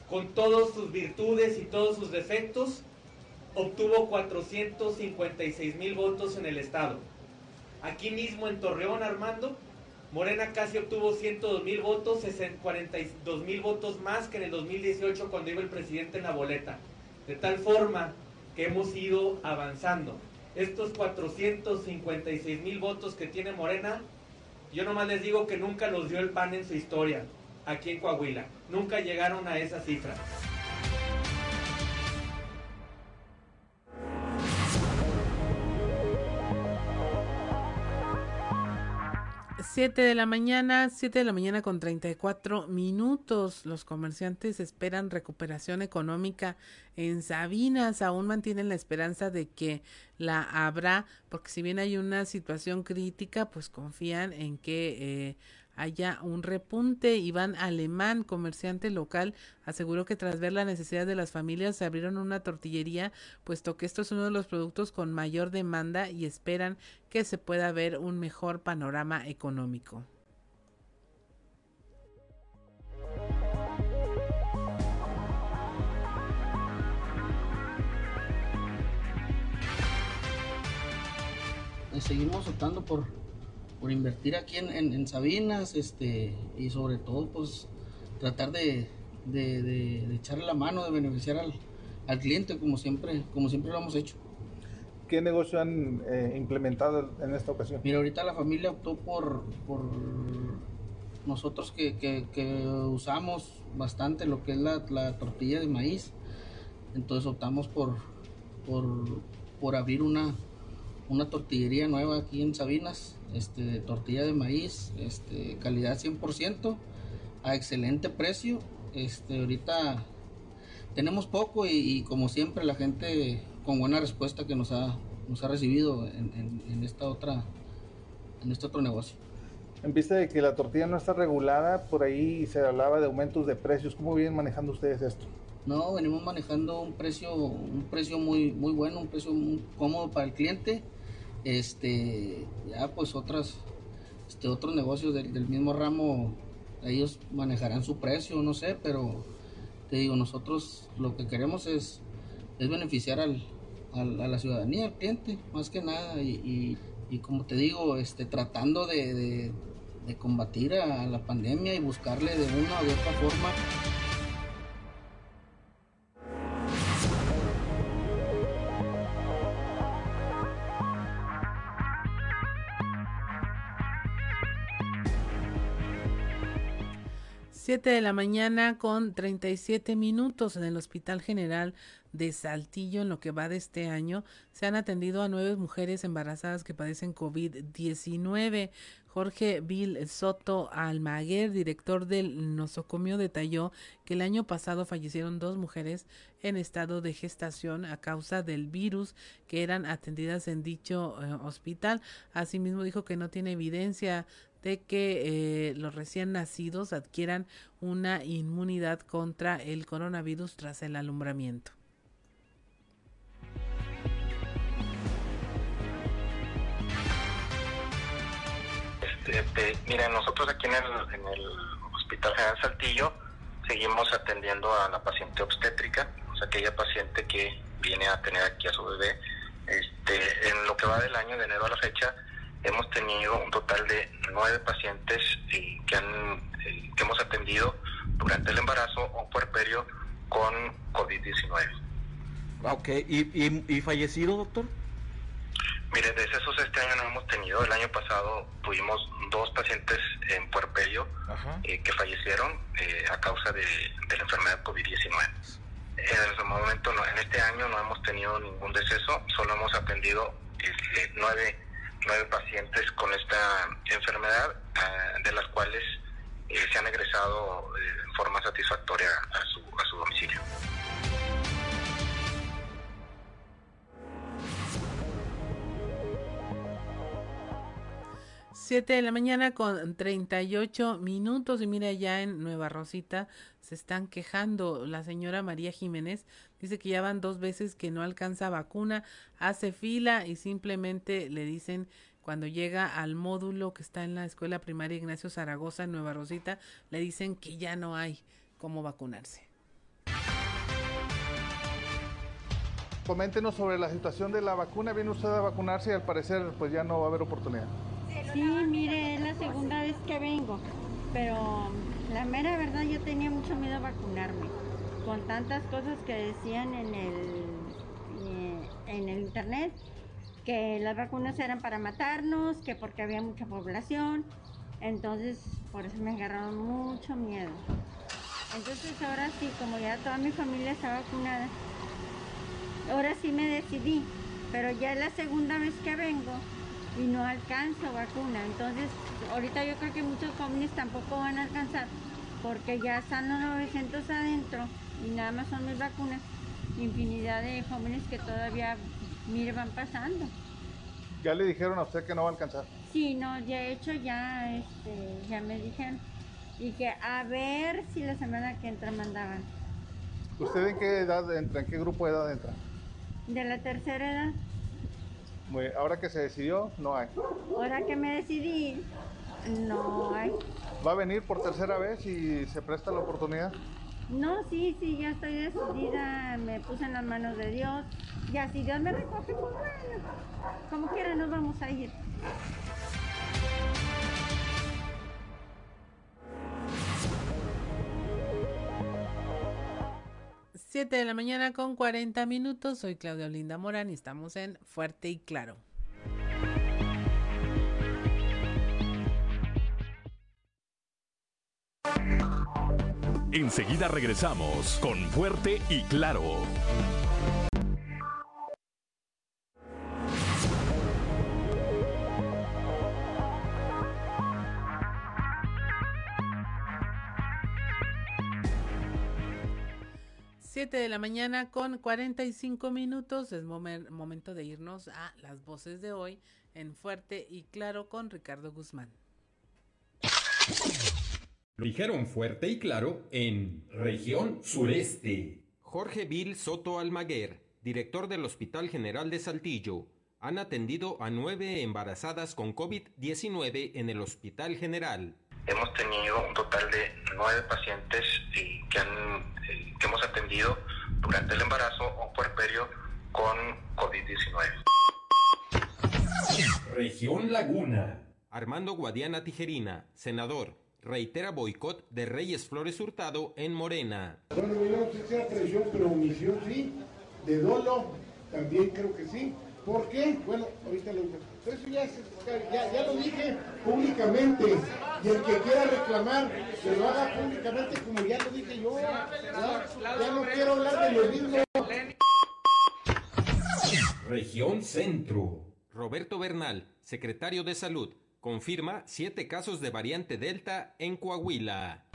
con todas sus virtudes y todos sus defectos, obtuvo 456 mil votos en el estado. Aquí mismo en Torreón, Armando, Morena casi obtuvo 102 mil votos, 42 mil votos más que en el 2018 cuando iba el presidente en la boleta. De tal forma que hemos ido avanzando. Estos 456 mil votos que tiene Morena, yo nomás les digo que nunca los dio el PAN en su historia aquí en Coahuila. Nunca llegaron a esa cifra. Siete de la mañana, siete de la mañana con 34 minutos. Los comerciantes esperan recuperación económica en Sabinas. Aún mantienen la esperanza de que la habrá, porque si bien hay una situación crítica, pues confían en que eh, haya un repunte. Iván Alemán, comerciante local, aseguró que tras ver la necesidad de las familias se abrieron una tortillería, puesto que esto es uno de los productos con mayor demanda y esperan que se pueda ver un mejor panorama económico. seguimos optando por por invertir aquí en, en, Sabinas este, y sobre todo pues tratar de, de, echarle la mano, de beneficiar al, al, cliente como siempre, como siempre lo hemos hecho. ¿Qué negocio han eh, implementado en esta ocasión? Mira, ahorita la familia optó por, por nosotros que, que, que usamos bastante lo que es la, la, tortilla de maíz, entonces optamos por, por, por abrir una, una tortillería nueva aquí en Sabinas, este, tortilla de maíz, este, calidad 100%, a excelente precio. Este, ahorita tenemos poco y, como siempre la gente con buena respuesta que nos ha, nos ha recibido en, esta otra, en este otro negocio. En vista de que la tortilla no está regulada, por ahí se hablaba de aumentos de precios. ¿Cómo vienen manejando ustedes esto? No, venimos manejando un precio, un precio muy, muy bueno, un precio muy cómodo para el cliente este ya pues otras este otros negocios del, mismo ramo ellos manejarán su precio no sé pero te digo nosotros lo que queremos es es beneficiar al, a la ciudadanía al cliente más que nada y, como te digo este tratando de, de, de combatir a la pandemia y buscarle de una u otra forma 7 de la mañana con 37 minutos en el Hospital General de Saltillo en lo que va de este año se han atendido a nueve mujeres embarazadas que padecen COVID-19. Jorge Bill Soto Almaguer, director del nosocomio, detalló que el año pasado fallecieron dos mujeres en estado de gestación a causa del virus que eran atendidas en dicho eh, hospital. Asimismo dijo que no tiene evidencia de que eh, los recién nacidos adquieran una inmunidad contra el coronavirus tras el alumbramiento. Este, Este, miren, nosotros aquí en el, en el Hospital General Saltillo seguimos atendiendo a la paciente obstétrica, o sea, aquella paciente que viene a tener aquí a su bebé. Este, en lo que va del año, de enero a la fecha, hemos tenido un total de nueve pacientes eh, que, han, eh, que hemos atendido durante el embarazo o puerperio con COVID-19. Ok, ¿Y, y, y fallecido, doctor? Mire, decesos este año no hemos tenido. El año pasado tuvimos dos pacientes en puerperio eh, que fallecieron eh, a causa de, de la enfermedad COVID-19. En ese momento, no, en este año no hemos tenido ningún deceso, solo hemos atendido este, nueve, nueve pacientes con esta enfermedad, ah, de las cuales eh, se han egresado eh, en forma satisfactoria a su, a su domicilio. Siete de la mañana con 38 minutos y mira ya en Nueva Rosita se están quejando. La señora María Jiménez dice que ya van dos veces que no alcanza vacuna, hace fila y simplemente le dicen cuando llega al módulo que está en la escuela primaria Ignacio Zaragoza en Nueva Rosita, le dicen que ya no hay cómo vacunarse. Coméntenos sobre la situación de la vacuna. Viene usted a vacunarse y al parecer pues ya no va a haber oportunidad. Sí, mire, es la segunda vez que vengo, pero la mera verdad yo tenía mucho miedo a vacunarme, con tantas cosas que decían en el, eh, en el internet, que las vacunas eran para matarnos, que porque había mucha población, entonces por eso me agarraron mucho miedo. Entonces ahora sí, como ya toda mi familia está vacunada, ahora sí me decidí, pero ya es la segunda vez que vengo y no alcanzo vacuna. Entonces, ahorita yo creo que muchos jóvenes tampoco van a alcanzar porque ya están los 900 adentro y nada más son mis vacunas. Infinidad de jóvenes que todavía, mire, van pasando. ¿Ya le dijeron a usted que no va a alcanzar? Sí, no, he hecho, ya, este, ya me dijeron. Y que a ver si la semana que entra mandaban. ¿Usted en qué edad entra? ¿En qué grupo de edad entra? De la tercera edad. Muy bien. Ahora que se decidió, no hay. Ahora que me decidí, no hay. ¿Va a venir por tercera vez y se presta la oportunidad? No, sí, sí, ya estoy decidida, me puse en las manos de Dios. Ya si Dios me recoge, pues bueno, como quiera nos vamos a ir. Siete de la mañana con 40 minutos. Soy Claudia Olinda Morán y estamos en Fuerte y Claro. Enseguida regresamos con Fuerte y Claro. Siete de la mañana con 45 minutos. Es momen- momento de irnos a las voces de hoy en Fuerte y Claro con Ricardo Guzmán. Lo dijeron fuerte y claro en región sureste. Jorge Vil Soto Almaguer, director del Hospital General de Saltillo, han atendido a nueve embarazadas con COVID-19 en el Hospital General. Hemos tenido un total de nueve pacientes eh, que, han, eh, que hemos atendido durante el embarazo o puerperio con COVID-19. Región Laguna. Armando Guadiana Tijerina, senador, reitera boicot de Reyes Flores Hurtado en Morena. Bueno, yo no sé si era traición, pero omisión sí. De dolo también creo que sí. ¿Por qué? Bueno, ahorita lo digo. Eso ya, es- ya, ya lo dije públicamente. Y el que quiera reclamar, que lo haga públicamente como ya lo dije yo. Ya, ya no quiero hablar de lo mismo. Región Centro. Roberto Bernal, secretario de Salud, confirma siete casos de variante Delta en Coahuila.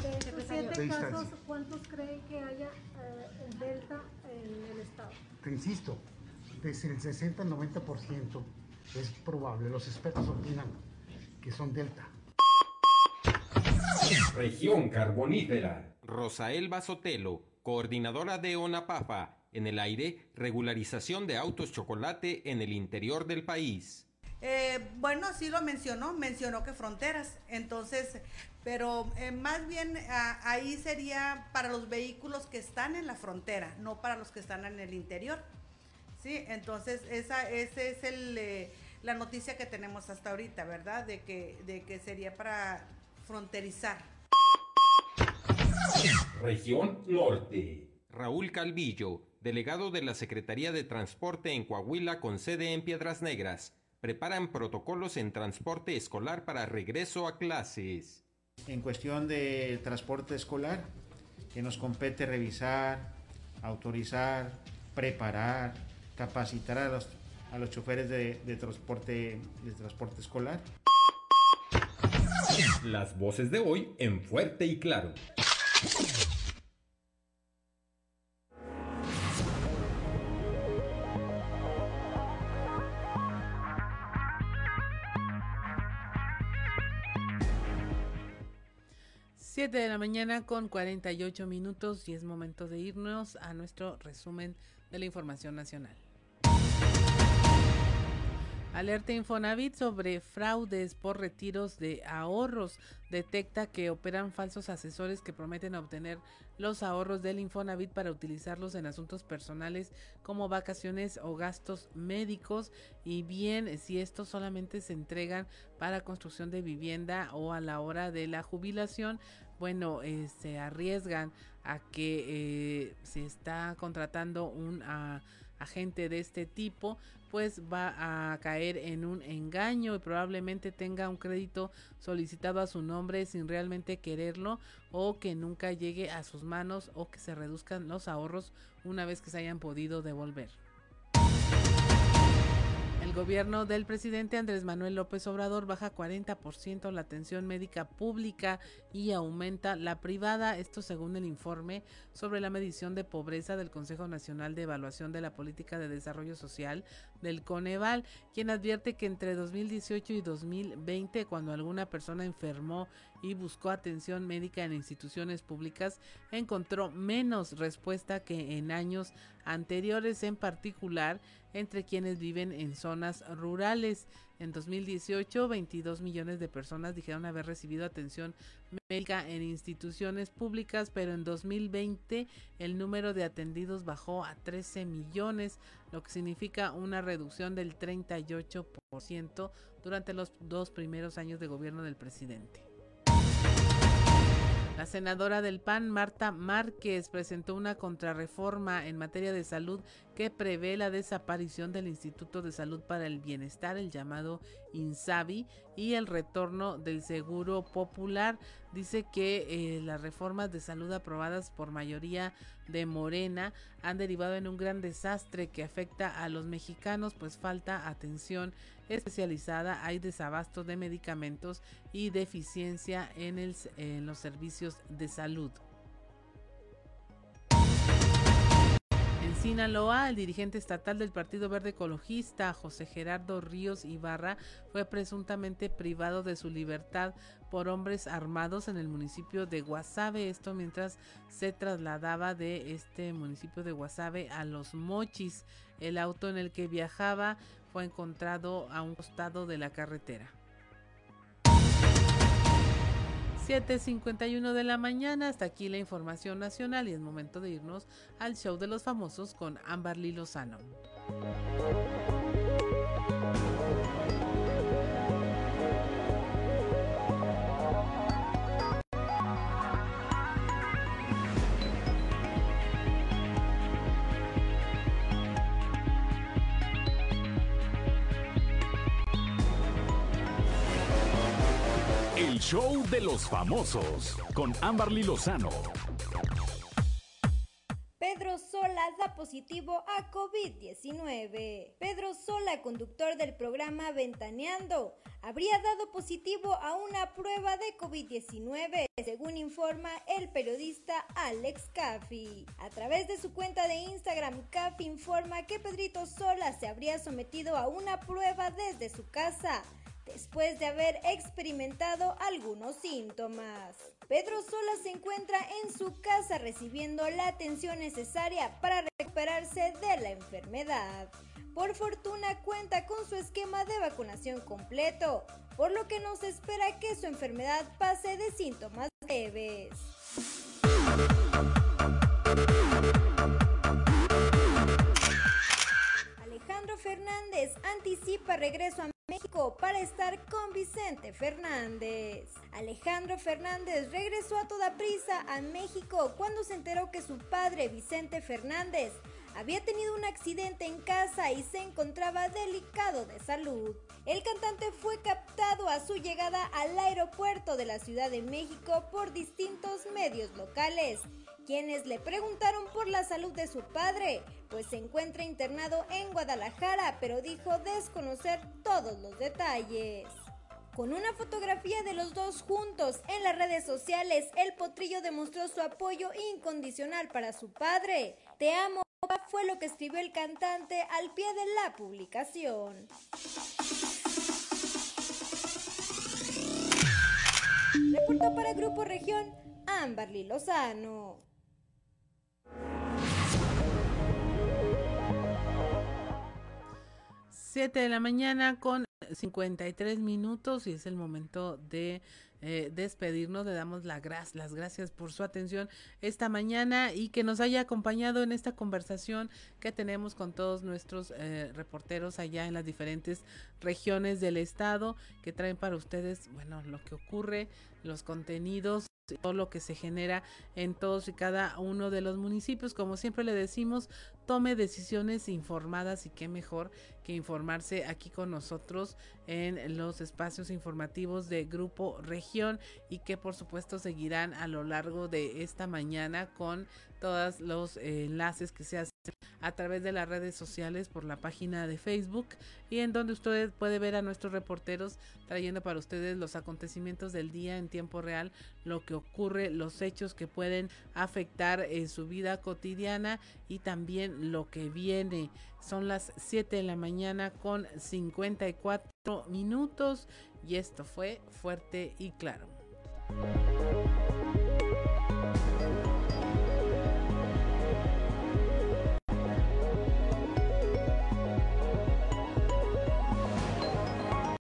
De estos siete casos. ¿cuántos creen que haya eh, el Delta en el estado? Te insisto, desde el 60 al 90% es probable, los expertos opinan que son delta. Región Carbonífera. Rosaelba Sotelo, coordinadora de ONAPAFA, en el aire, regularización de autos chocolate en el interior del país. Eh, bueno, sí lo mencionó, mencionó que fronteras, entonces, pero eh, más bien ah, ahí sería para los vehículos que están en la frontera, no para los que están en el interior. Sí, entonces esa, ese es el, eh, la noticia que tenemos hasta ahorita, ¿verdad? De que, de que sería para fronterizar. Región Norte. Raúl Calvillo, delegado de la Secretaría de Transporte en Coahuila con sede en Piedras Negras, preparan protocolos en transporte escolar para regreso a clases. En cuestión de transporte escolar, que nos compete revisar, autorizar, preparar, capacitar a los, a los choferes de, de transporte, de transporte escolar. Las voces de hoy en fuerte y claro. Siete de la mañana con 48 minutos y es momento de irnos a nuestro resumen de la información nacional. Alerta Infonavit sobre fraudes por retiros de ahorros. Detecta que operan falsos asesores que prometen obtener los ahorros del Infonavit para utilizarlos en asuntos personales como vacaciones o gastos médicos y bien si estos solamente se entregan para construcción de vivienda o a la hora de la jubilación, bueno, eh, se arriesgan a que eh, se está contratando un ah, agente de este tipo, pues va a caer en un engaño y probablemente tenga un crédito solicitado a su nombre sin realmente quererlo o que nunca llegue a sus manos o que se reduzcan los ahorros una vez que se hayan podido devolver. El gobierno del presidente Andrés Manuel López Obrador baja 40% la atención médica pública y aumenta la privada, esto según el informe sobre la medición de pobreza del Consejo Nacional de Evaluación de la Política de Desarrollo Social del Coneval, quien advierte que entre 2018 y 2020, cuando alguna persona enfermó y buscó atención médica en instituciones públicas, encontró menos respuesta que en años anteriores, en particular entre quienes viven en zonas rurales. En 2018, 22 millones de personas dijeron haber recibido atención médica en instituciones públicas, pero en 2020 el número de atendidos bajó a 13 millones, lo que significa una reducción del 38% durante los dos primeros años de gobierno del presidente. La senadora del PAN, Marta Márquez, presentó una contrarreforma en materia de salud que prevé la desaparición del Instituto de Salud para el Bienestar, el llamado INSABI, y el retorno del Seguro Popular. Dice que eh, las reformas de salud aprobadas por mayoría de Morena han derivado en un gran desastre que afecta a los mexicanos, pues falta atención especializada, hay desabasto de medicamentos y deficiencia en, los servicios de salud. En Sinaloa, el dirigente estatal del Partido Verde Ecologista, José Gerardo Ríos Ibarra, fue presuntamente privado de su libertad por hombres armados en el municipio de Guasave. Esto mientras se trasladaba de este municipio de Guasave a Los Mochis. El auto en el que viajaba fue encontrado a un costado de la carretera. 7.51 de la mañana, hasta aquí la información nacional y es momento de irnos al show de los famosos con Amberly Lozano. Show de los famosos con Amberly Lozano. Pedro Sola da positivo a COVID-19. Pedro Sola, conductor del programa Ventaneando, habría dado positivo a una prueba de COVID-19, según informa el periodista Alex Caffi. A través de su cuenta de Instagram, Caffi informa que Pedrito Sola se habría sometido a una prueba desde su casa después de haber experimentado algunos síntomas. Pedro Sola se encuentra en su casa recibiendo la atención necesaria para recuperarse de la enfermedad. Por fortuna cuenta con su esquema de vacunación completo, por lo que no se espera que su enfermedad pase de síntomas leves. Alejandro Fernández anticipa regreso a México para estar con Vicente Fernández. Alejandro Fernández regresó a toda prisa a México cuando se enteró que su padre Vicente Fernández había tenido un accidente en casa y se encontraba delicado de salud. El cantante fue captado a su llegada al aeropuerto de la Ciudad de México por distintos medios locales, quienes le preguntaron por la salud de su padre, pues se encuentra internado en Guadalajara, pero dijo desconocer todos los detalles. Con una fotografía de los dos juntos en las redes sociales, el potrillo demostró su apoyo incondicional para su padre. Te amo, fue lo que escribió el cantante al pie de la publicación. Reportó para Grupo Región Amberly Lozano. 7 de la mañana con 53 minutos y es el momento de eh, despedirnos. Le damos la las gracias por su atención esta mañana y que nos haya acompañado en esta conversación que tenemos con todos nuestros eh, reporteros allá en las diferentes regiones del estado que traen para ustedes, bueno, lo que ocurre, los contenidos todo lo que se genera en todos y cada uno de los municipios. Como siempre le decimos, tome decisiones informadas y qué mejor que informarse aquí con nosotros en los espacios informativos de Grupo Región y que por supuesto seguirán a lo largo de esta mañana con todos los eh, enlaces que se hacen a través de las redes sociales por la página de Facebook y en donde usted puede ver a nuestros reporteros trayendo para ustedes los acontecimientos del día en tiempo real, lo que ocurre, los hechos que pueden afectar en su vida cotidiana y también lo que viene. Son las 7 de la mañana con 54 minutos y esto fue fuerte y claro.